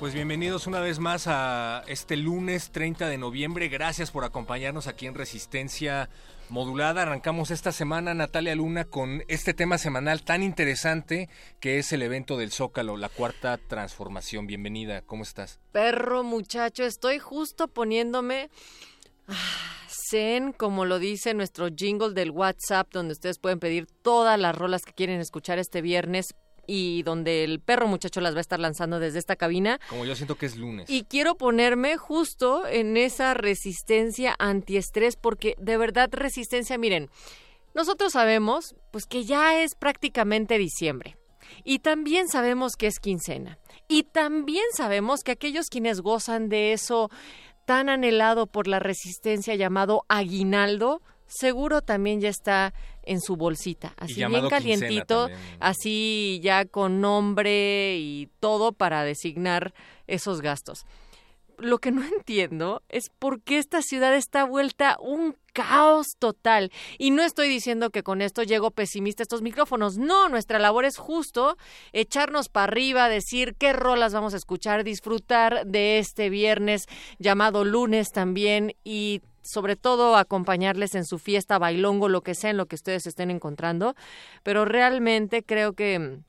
Pues bienvenidos una vez más a este lunes 30 de noviembre. Gracias por acompañarnos aquí en Resistencia Modulada. Arrancamos esta semana, Natalia Luna, con este tema semanal tan interesante que es el evento del Zócalo, la cuarta transformación. Bienvenida, ¿cómo estás? Perro muchacho, estoy justo poniéndome ah, zen, como lo dice nuestro jingle del WhatsApp, donde ustedes pueden pedir todas las rolas que quieren escuchar este viernes y donde el perro muchacho las va a estar lanzando desde esta cabina. Como yo siento que es lunes. Y quiero ponerme justo en esa resistencia antiestrés porque de verdad resistencia, miren, nosotros sabemos pues que ya es prácticamente diciembre. Y también sabemos que es quincena. Y también sabemos que aquellos quienes gozan de eso tan anhelado por la resistencia llamado aguinaldo, seguro también ya está en su bolsita, así bien calientito, así ya con nombre y todo para designar esos gastos. Lo que no *laughs* entiendo es por qué esta ciudad está vuelta un caos total. Y no estoy diciendo que con esto llego pesimista a estos micrófonos. No, nuestra labor es justo echarnos para arriba, decir qué rolas vamos a escuchar, disfrutar de este viernes llamado lunes también y sobre todo acompañarles en su fiesta, bailongo, lo que sea en lo que ustedes estén encontrando, pero realmente creo que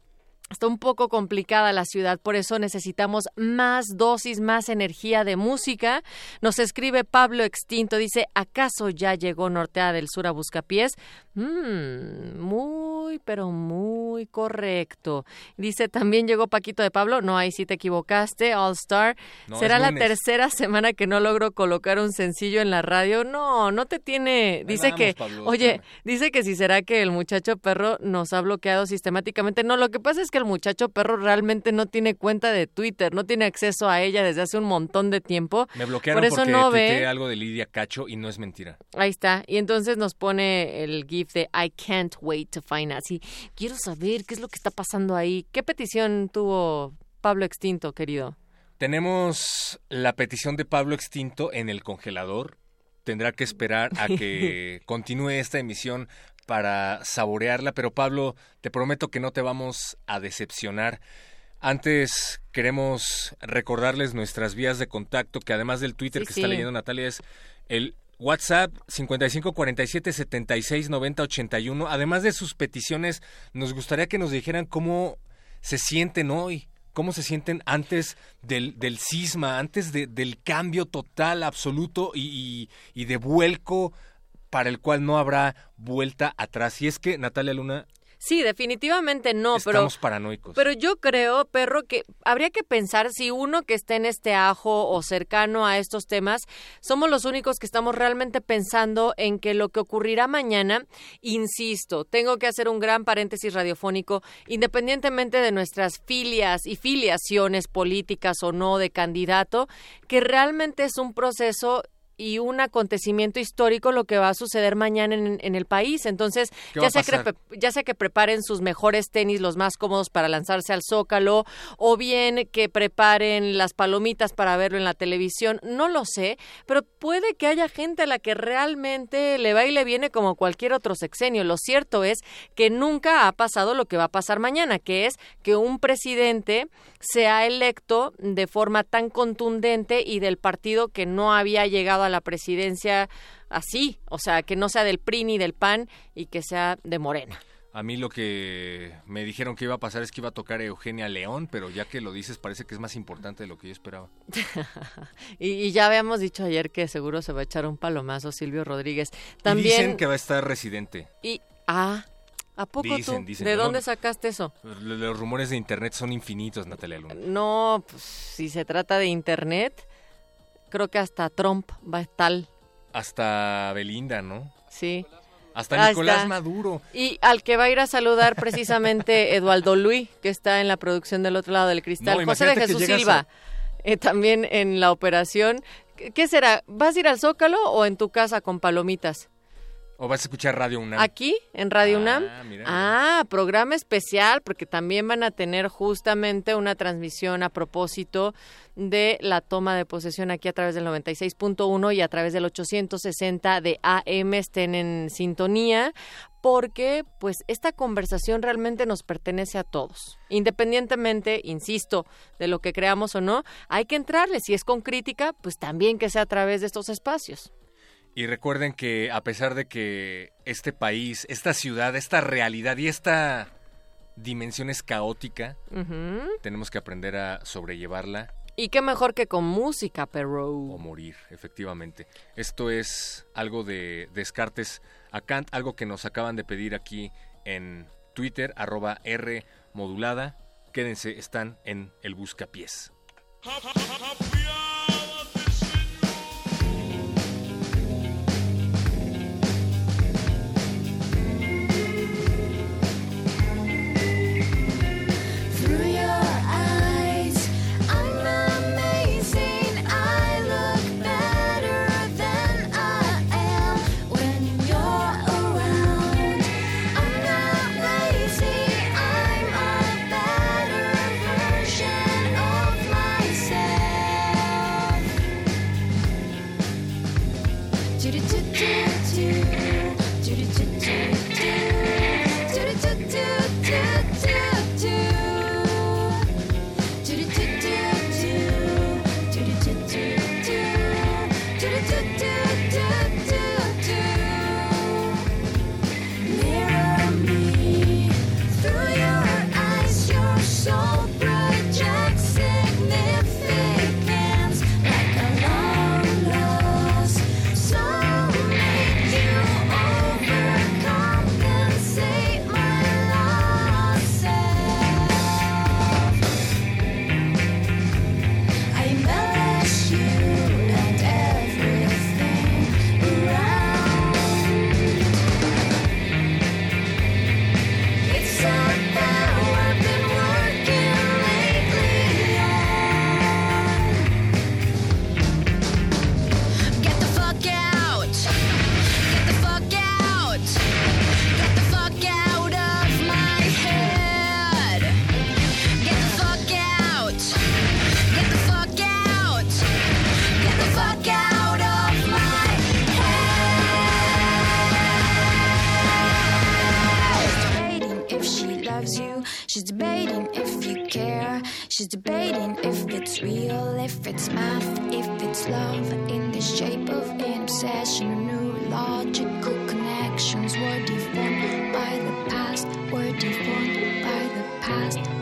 Está un poco complicada la ciudad, por eso necesitamos más dosis, más energía de música. Nos escribe Pablo Extinto, dice, ¿acaso ya llegó Nortea del Sur a Buscapiés? Mm, muy, pero muy correcto. Dice, ¿también llegó Paquito de Pablo? No, ahí sí te equivocaste, All Star. ¿Será la tercera semana que no logro colocar un sencillo en la radio? No, no te tiene... Dice que, oye, dice que si será que el muchacho perro nos ha bloqueado sistemáticamente. No, lo que pasa es que el muchacho perro realmente no tiene cuenta de Twitter, no tiene acceso a ella desde hace un montón de tiempo. Me bloquearon Por eso porque no ve. algo de Lidia Cacho y no es mentira. Ahí está. Y entonces nos pone el GIF de I can't wait to find out. Sí, quiero saber qué es lo que está pasando ahí. ¿Qué petición tuvo Pablo Extinto, querido? Tenemos la petición de Pablo Extinto en el congelador. Tendrá que esperar a que *laughs* continúe esta emisión para saborearla, pero Pablo, te prometo que no te vamos a decepcionar. Antes queremos recordarles nuestras vías de contacto, que además del Twitter Sí, que sí. está leyendo Natalia es el WhatsApp 5547 76 90 81. Además de sus peticiones, nos gustaría que nos dijeran cómo se sienten hoy, cómo se sienten antes del, del cisma, antes de- del cambio total, absoluto y, y- y de vuelco para el cual no habrá vuelta atrás. Y es que, Natalia Luna, Sí, definitivamente no, pero estamos paranoicos. Pero yo creo, perro, que habría que pensar si uno que esté en este ajo o cercano a estos temas, somos los únicos que estamos realmente pensando en que lo que ocurrirá mañana, insisto, tengo que hacer un gran paréntesis radiofónico, independientemente de nuestras filias y filiaciones políticas o no de candidato, que realmente es un proceso y un acontecimiento histórico lo que va a suceder mañana en, en el país. Entonces, ¿Qué va ya sea, que, ya sea que preparen sus mejores tenis, los más cómodos para lanzarse al zócalo, o bien que preparen las palomitas para verlo en la televisión, no lo sé, pero puede que haya gente a la que realmente le va y le viene como cualquier otro sexenio. Lo cierto es que nunca ha pasado lo que va a pasar mañana, que es que un presidente sea electo de forma tan contundente y del partido que no había llegado a la presidencia así, o sea, que no sea del PRI ni del PAN y que sea de Morena. A mí lo que me dijeron que iba a pasar es que iba a tocar Eugenia León, pero ya que lo dices parece que es más importante de lo que yo esperaba. *laughs* y, y ya habíamos dicho ayer que seguro se va a echar un palomazo Silvio Rodríguez. Y También dicen que va a estar residente. y ah, ¿a poco Dicen, tú? dicen, ¿De ¿no? dónde sacaste eso? Los rumores de internet son infinitos, Natalia Luna. No, pues si se trata de internet, creo que hasta Trump va a estar. Hasta Belinda, ¿no? Sí. Hasta Nicolás. Maduro. Y al que va a ir a saludar precisamente *laughs* Eduardo Luis, que está en la producción del otro lado del cristal. No, José de Jesús Silva, a- eh, también en la operación. ¿Qué- ¿Qué será? ¿Vas a ir al Zócalo o en tu casa con palomitas? ¿O vas a escuchar Radio UNAM? ¿Aquí, en Radio Ah, UNAM? mira. Ah, programa especial, porque también van a tener justamente una transmisión a propósito de la toma de posesión aquí a través del 96.1 y a través del 860 de AM. Estén en sintonía, porque pues esta conversación realmente nos pertenece a todos. Independientemente, insisto, de lo que creamos o no, hay que entrarle. Si es con crítica, pues también que sea a través de estos espacios. Y recuerden que a pesar de que este país, esta ciudad, esta realidad y esta dimensión es caótica, tenemos que aprender a sobrellevarla Y qué mejor que con música, pero... o morir, efectivamente. Esto es algo de Descartes a Kant, algo que nos acaban de pedir aquí en Twitter, arroba R modulada. Quédense, están en el Buscapiés. *laughs* She's debating if you care. She's debating if it's real, if it's math, if it's love in the shape of obsession. logical connections were deformed by the past, were deformed by the past,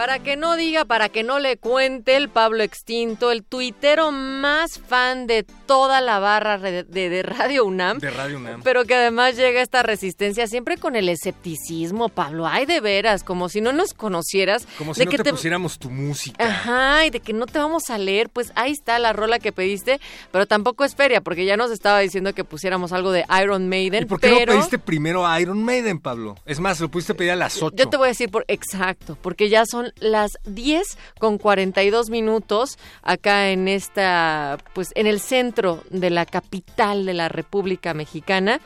Para que no diga, para que no le cuente el Pablo Extinto, el tuitero más fan de toda la barra de, Radio UNAM. De Radio UNAM. Pero que además llega esta resistencia siempre con el escepticismo, Pablo. Ay, de veras, como si no nos conocieras. Como si de no que te, pusiéramos tu música. Ajá, y de que no te vamos a leer, pues ahí está la rola que pediste, pero tampoco es feria, porque ya nos estaba diciendo que pusiéramos algo de Iron Maiden, ¿Y por qué pero no pediste primero a Iron Maiden, Pablo? Es más, lo pudiste pedir a las 8. yo te voy a decir por exacto, porque ya son las 10 con 42 minutos acá en esta, pues en el centro de la capital de la República Mexicana.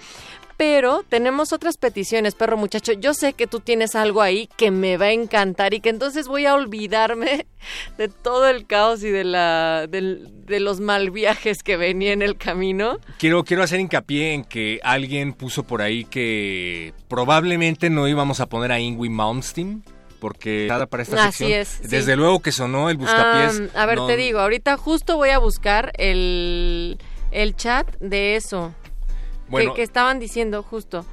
Pero tenemos otras peticiones, perro muchacho. Yo sé que tú tienes algo ahí que me va a encantar y que entonces voy a olvidarme *laughs* de todo el caos y de la de los mal viajes que venía en el camino. Quiero, quiero hacer hincapié en que alguien puso por ahí que probablemente no íbamos a poner a Ingrid Malmsteen porque nada para esta Así sección. es, sí. Desde luego que sonó el buscapiés. Ah, a ver, no- te digo, ahorita justo voy a buscar el, el chat de eso. Bueno. que, que estaban diciendo justo.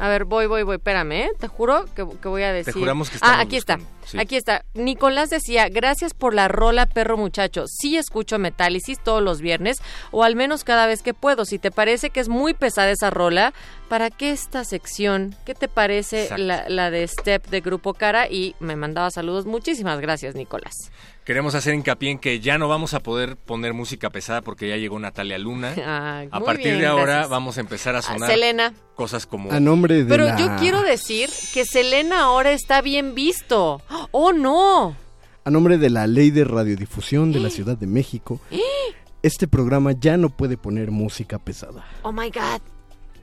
A ver, voy, voy, voy, espérame, ¿eh? Te juro que, que voy a decir. juramos que Ah, aquí buscando, está. sí. Aquí está. Nicolás decía, gracias por la rola, perro muchacho. Sí escucho Metálisis todos los viernes, o al menos cada vez que puedo. Si te parece que es muy pesada esa rola, ¿para qué esta sección? ¿Qué te parece la de Step de Grupo Cara? Y me mandaba saludos. Muchísimas gracias, Nicolás. Queremos hacer hincapié en que ya no vamos a poder poner música pesada porque ya llegó Natalia Luna. *laughs* Ah, a partir bien, de ahora gracias. vamos a empezar a Ah, sonar Selena. cosas como... A nombre de Pero la- yo quiero decir que Selena ahora está bien visto. ¡Oh, no! A nombre de la Ley de Radiodifusión de la Ciudad de México, este programa ya no puede poner música pesada. ¡Oh, my God!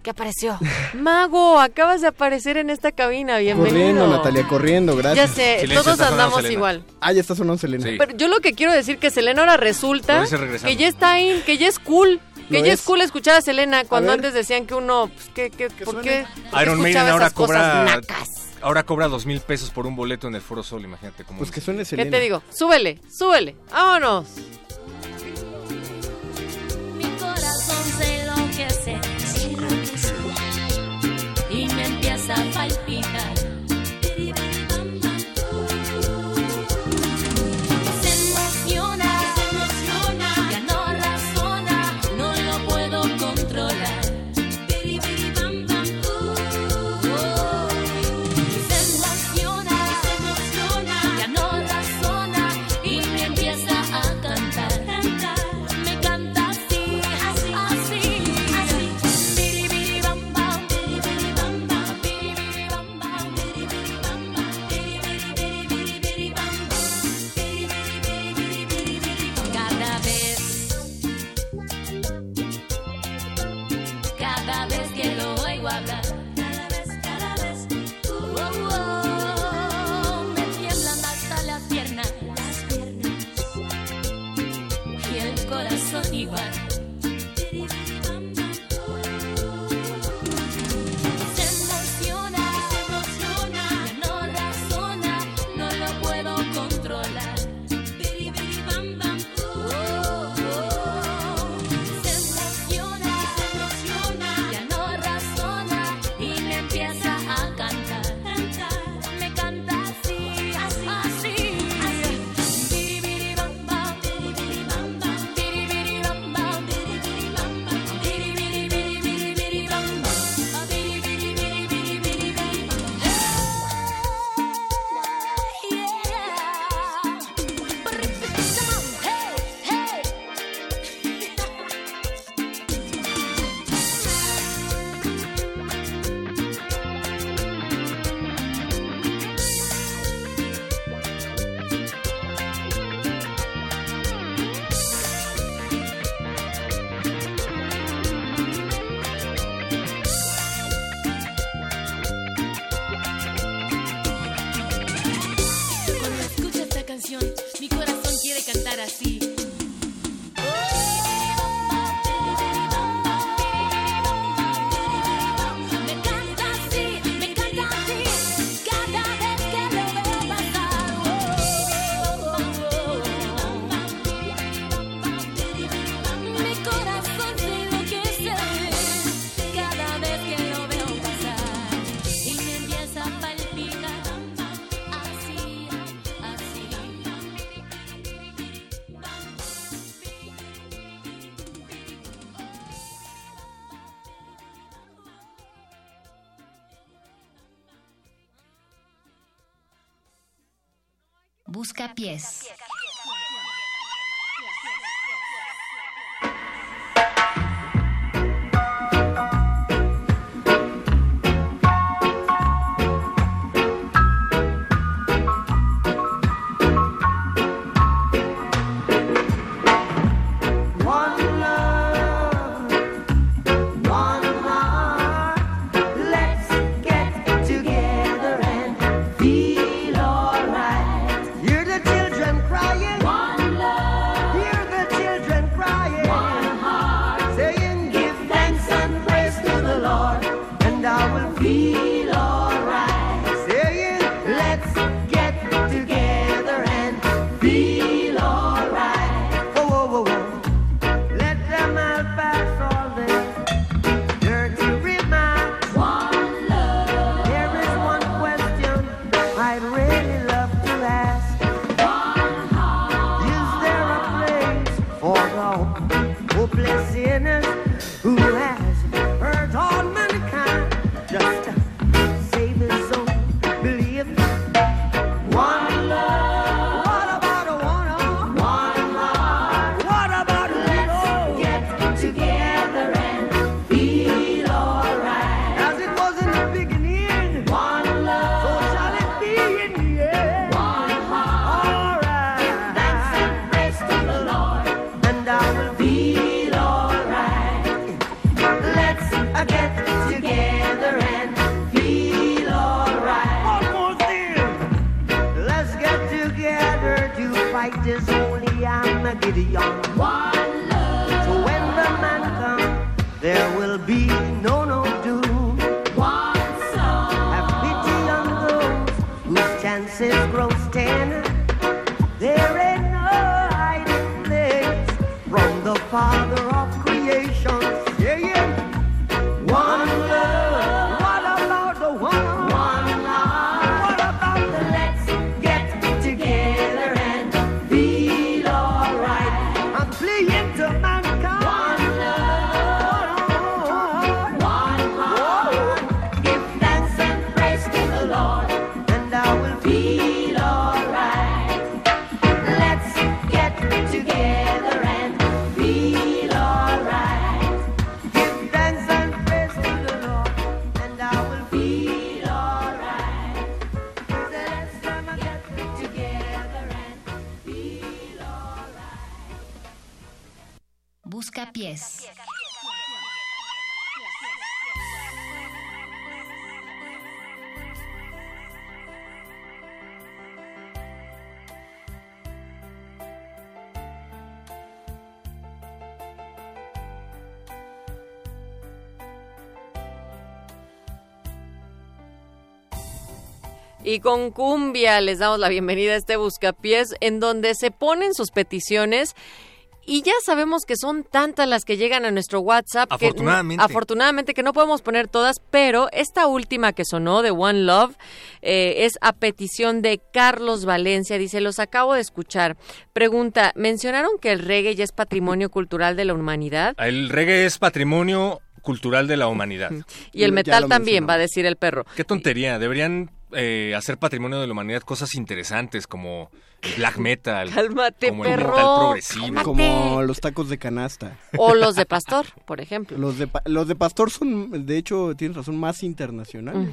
¿Qué apareció? *laughs* Mago, acabas de aparecer en esta cabina. Bienvenido. Corriendo, Natalia, corriendo, gracias. Ya sé, todos andamos igual. Ah, ya está sonando Selena. Pero yo lo que quiero decir que Selena ahora resulta que ya está ahí, que ya es cool. Que ya es. es cool escuchar a Selena cuando antes decían que uno, pues, ¿qué, qué, ¿por qué? por qué Iron Maiden ahora cobra... nacas? Ahora cobra dos mil pesos por un boleto en el Foro Sol, imagínate cómo... Pues que suene ¿Qué te digo? Súbele, súbele. Vámonos. Busca Oh, bless sinners Y con cumbia les damos la bienvenida a este Buscapiés en donde se ponen sus peticiones y ya sabemos que son tantas las que llegan a nuestro WhatsApp. que- Afortunadamente. afortunadamente que no podemos poner todas, pero esta última que sonó de One Love eh, es a petición de Carlos Valencia. Dice, los acabo de escuchar. Pregunta, ¿mencionaron que el reggae ya es patrimonio cultural de la humanidad? El reggae es patrimonio cultural de la humanidad. *laughs* Y el metal también, va a decir el perro. Qué tontería. Deberían eh, hacer patrimonio de la humanidad cosas interesantes como el black *laughs* metal, Cálmate, como el metal progresivo. Como los tacos de canasta. O los de pastor, por ejemplo. Los de, pa- los de pastor son, de hecho, tienes razón, más internacionales.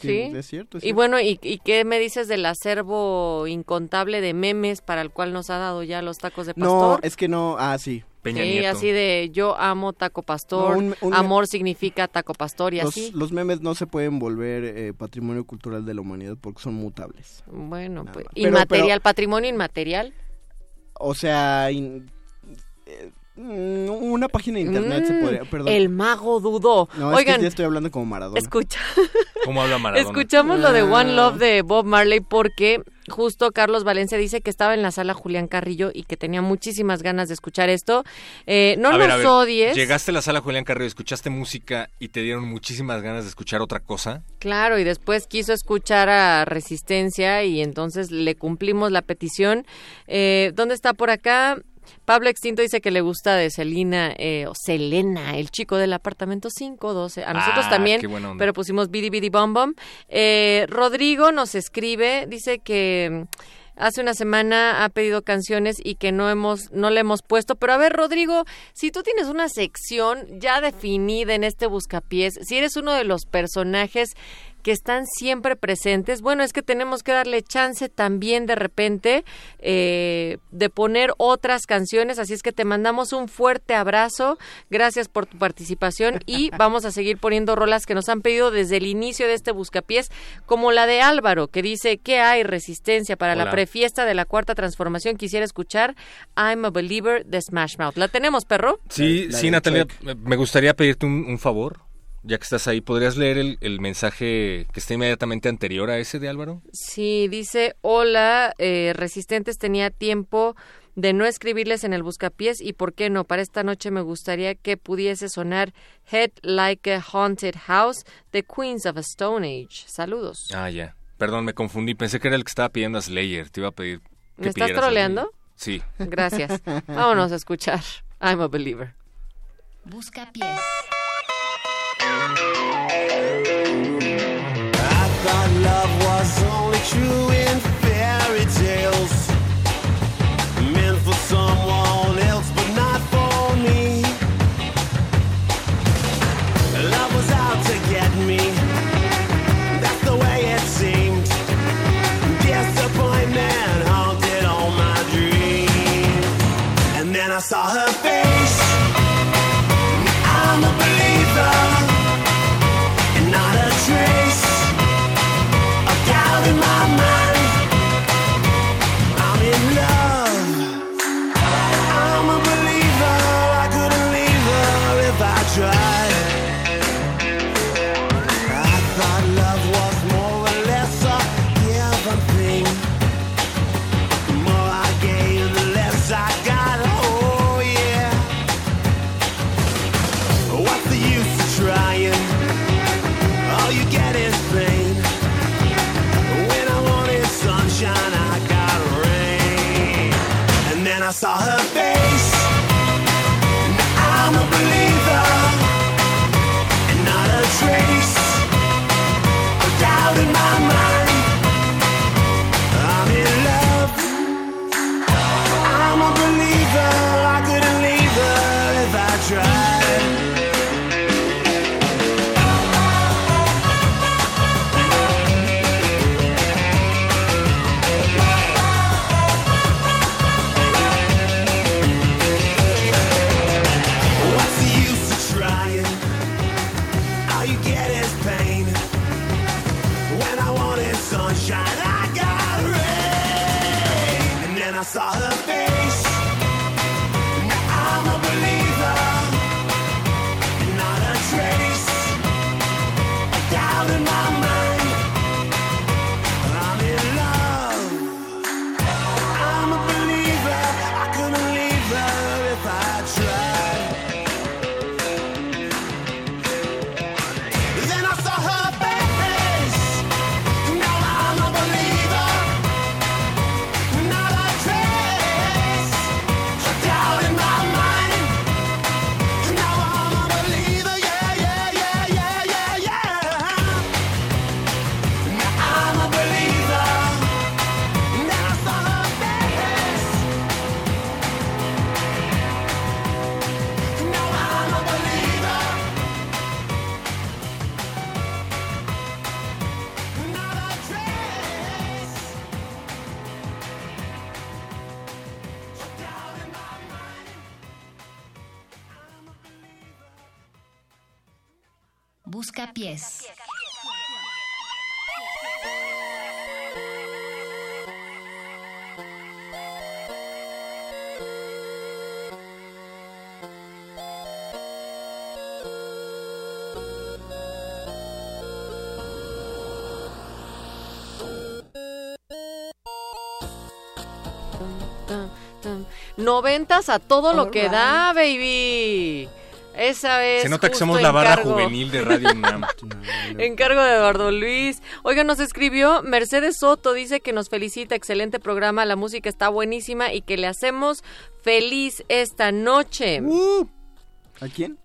Sí, sí. Es cierto. es Y bueno, ¿y, y qué me dices del acervo incontable de memes para el cual nos ha dado ya los tacos de No, pastor? es que no. Ah, sí. Sí, así de yo amo taco pastor, No, un- un- amor significa taco pastor y Los, así. los memes no se pueden volver eh, patrimonio cultural de la humanidad porque son mutables. Bueno, pues más. Pero- inmaterial, pero- patrimonio inmaterial. O sea, in- eh, una página de internet se Mm, podría. Perdón. El mago dudó. No, es Oigan, que ya estoy hablando como Maradona. escucha. *laughs* ¿Cómo habla Maradona? Escuchamos lo de One Ah. Love de Bob Marley porque justo Carlos Valencia dice que estaba en la sala Julián Carrillo y que tenía muchísimas ganas de escuchar esto. Eh, no A nos ver, a ver, odies. Llegaste a la sala Julián Carrillo, escuchaste música y te dieron muchísimas ganas de escuchar otra cosa. Claro, y después quiso escuchar a Resistencia y entonces le cumplimos la petición. Eh, ¿Dónde está por acá? Pablo Extinto dice que le gusta de Selena, eh, o Selena, el chico del apartamento 512. A nosotros Ah, también, pero pusimos Bidi Bidi Bom Bom. Eh, Rodrigo nos escribe, dice que hace una semana ha pedido canciones y que no hemos, no le hemos puesto. Pero a ver, Rodrigo, si tú tienes una sección ya definida en este buscapiés, si eres uno de los personajes que están siempre presentes. Bueno, es que tenemos que darle chance también de repente eh, de poner otras canciones, así es que te mandamos un fuerte abrazo, gracias por tu participación y *laughs* vamos a seguir poniendo rolas que nos han pedido desde el inicio de este buscapiés, como la de Álvaro, que dice que hay resistencia para la prefiesta de la cuarta transformación. Quisiera escuchar I'm a Believer de Smash Mouth. ¿La tenemos, perro? Sí, La sí, Natalia, me gustaría pedirte un, un favor, ya que estás ahí. ¿Podrías leer el, el mensaje que está inmediatamente anterior a ese de Álvaro? Sí, dice, hola, eh, Resistentes tenía tiempo de no escribirles en el buscapiés y por qué no, para esta noche me gustaría que pudiese sonar Head Like a Haunted House de Queens of a Stone Age. Saludos. Ah, ya. Perdón, me confundí. Pensé que era el que estaba pidiendo a Slayer. Te iba a pedir. que ¿Me estás troleando? Sí. Gracias. Vámonos a escuchar I'm a Believer. Busca pies. I thought love was only true I saw her sunshine, I got rain. And then I saw her face. Noventas a todo lo que da, baby. Esa es. Se nota que somos la barra encargo. juvenil de Radio *laughs* UNAM. Encargo de Eduardo Luis. Oiga, nos escribió Mercedes Soto, dice que nos felicita, excelente programa, la música está buenísima y que le hacemos feliz esta noche. ¿A quién?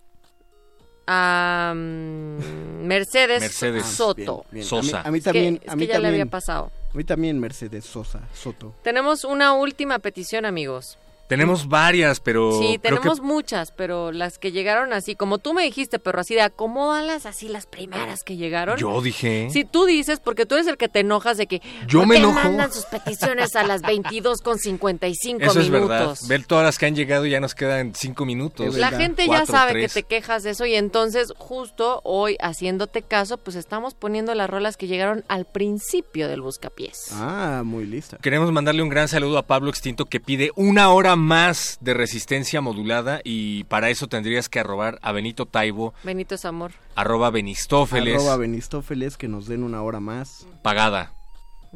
A mm, Mercedes, Mercedes. Soto. Bien, bien. Sosa. A mí, a mí Es que- también. es a mí que ya le había pasado. A mí también Mercedes Sosa, Soto. Tenemos una última petición, amigos. Tenemos varias, pero. Sí, creo tenemos que- muchas, pero las que llegaron así, como tú me dijiste, pero así de acomódalas así las primeras que llegaron. Yo dije. Sí, tú dices, porque tú eres el que te enojas de que Yo ¿por me enojo? mandan sus peticiones a las 22 con 55 Eso es minutos. verdad. Ver todas las que han llegado ya nos quedan cinco minutos. La gente ya sabe tres. que te quejas de eso y entonces justo hoy haciéndote caso, pues estamos poniendo las rolas que llegaron al principio del buscapiés. Ah, muy lista. Queremos mandarle un gran saludo a Pablo Extinto que pide una hora más de resistencia modulada y para eso tendrías que arrobar a Benito Taibo, Benito es amor. arroba Benistófeles, Arroba Benistófeles, que nos den una hora más, pagada.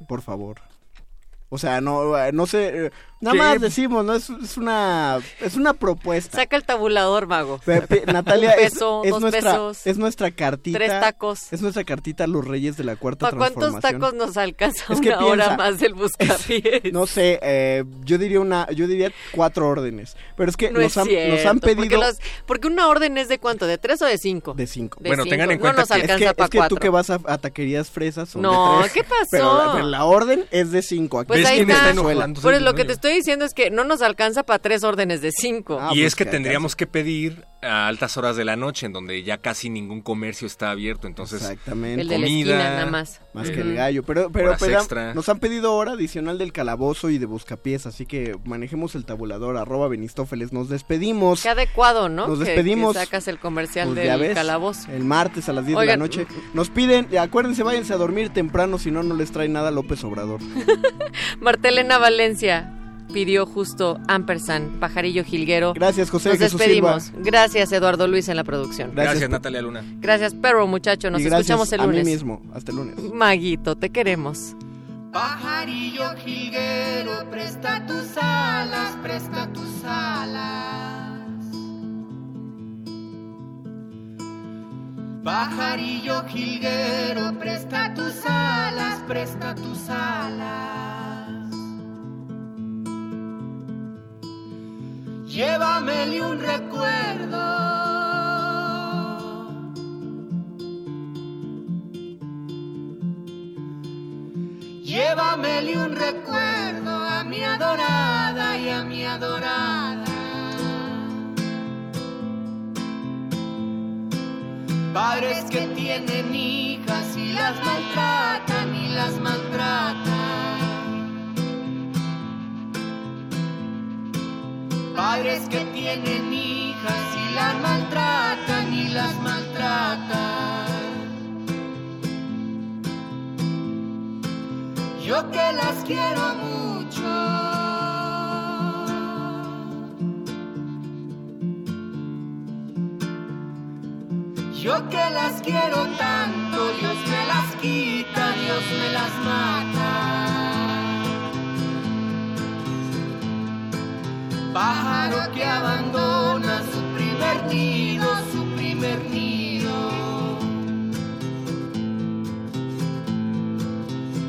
por favor. O sea, no, no sé, eh, nada ¿Qué? más decimos, ¿no? Es, es una, es una propuesta. Saca el tabulador, mago. Pe- pe- *laughs* Natalia, Un es- peso, es, dos nuestra, pesos, es nuestra cartita. tres tacos. Es nuestra cartita a los reyes de la cuarta ¿Para cuántos transformación. tacos nos alcanza Es que una hora piensa, más del buscapiés? *laughs* No sé, eh, yo diría una, yo diría cuatro órdenes. Pero es que No nos, es han, cierto, nos han Porque, pedido los- porque una orden es de cuánto, de tres o de cinco. de cinco. De Bueno, cinco. tengan en No cuenta nos que- es alcanza que, es que cuatro. tú que vas a, a taquerías fresas son No, de tres. ¿qué pasó? Pero la, pero la orden es de cinco. Aquí Pues ahí en está. Pues lo que te estoy diciendo es que no nos alcanza para tres órdenes de cinco. Ah, y pues es que tendríamos que pedir a altas horas de la noche, en donde ya casi ningún comercio está abierto, entonces Exactamente. El de la comida, esquina, nada más. Más eh, que el gallo. Pero, pero, horas pero extra. nos han pedido hora adicional del calabozo y de buscapiés. Así que manejemos el tabulador. Arroba Benistófeles. Nos despedimos. Qué adecuado, ¿no? Nos despedimos. Que, sacas el comercial Pues del ves, calabozo. El martes a las 10 de Oigan, la noche. Nos piden, acuérdense, váyanse a dormir temprano, si no, no les trae nada López Obrador. *laughs* Martelena Valencia pidió justo Ampersand, Pajarillo Jilguero. Gracias, José Nos Jesús despedimos. Silva. Gracias, Eduardo Luis, en la producción. Gracias, Gracias. Natalia Luna. Gracias, Perro, muchacho. Nos y gracias escuchamos el a lunes. mí mismo. Hasta el lunes. Maguito, te queremos. Pajarillo jilguero, presta tus alas, presta tus alas. Pajarillo jilguero, presta tus alas, presta tus alas. Llévamele un recuerdo. Llévamele un recuerdo a mi adorada y a mi adorada. Padres que tienen hijas y las maltratan y las maltratan. Padres que tienen hijas y las maltratan y las maltratan. Yo que las quiero mucho. Yo que las quiero tanto, Dios me las quita, Dios me las mata. Pájaro que abandona su primer nido, su primer nido.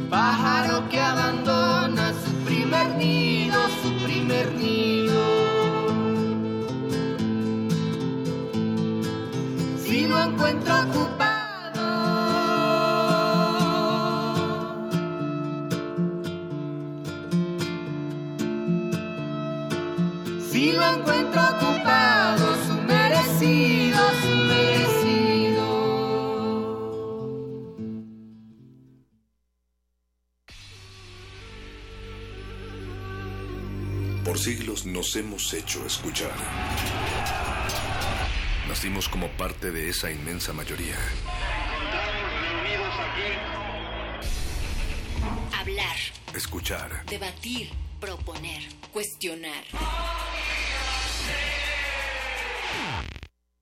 Pájaro que abandona su primer nido, su primer nido. Si lo encuentro ocupado, Por siglos nos hemos hecho escuchar. Nacimos como parte de esa inmensa mayoría. Hablar, Escuchar. debatir, proponer, cuestionar.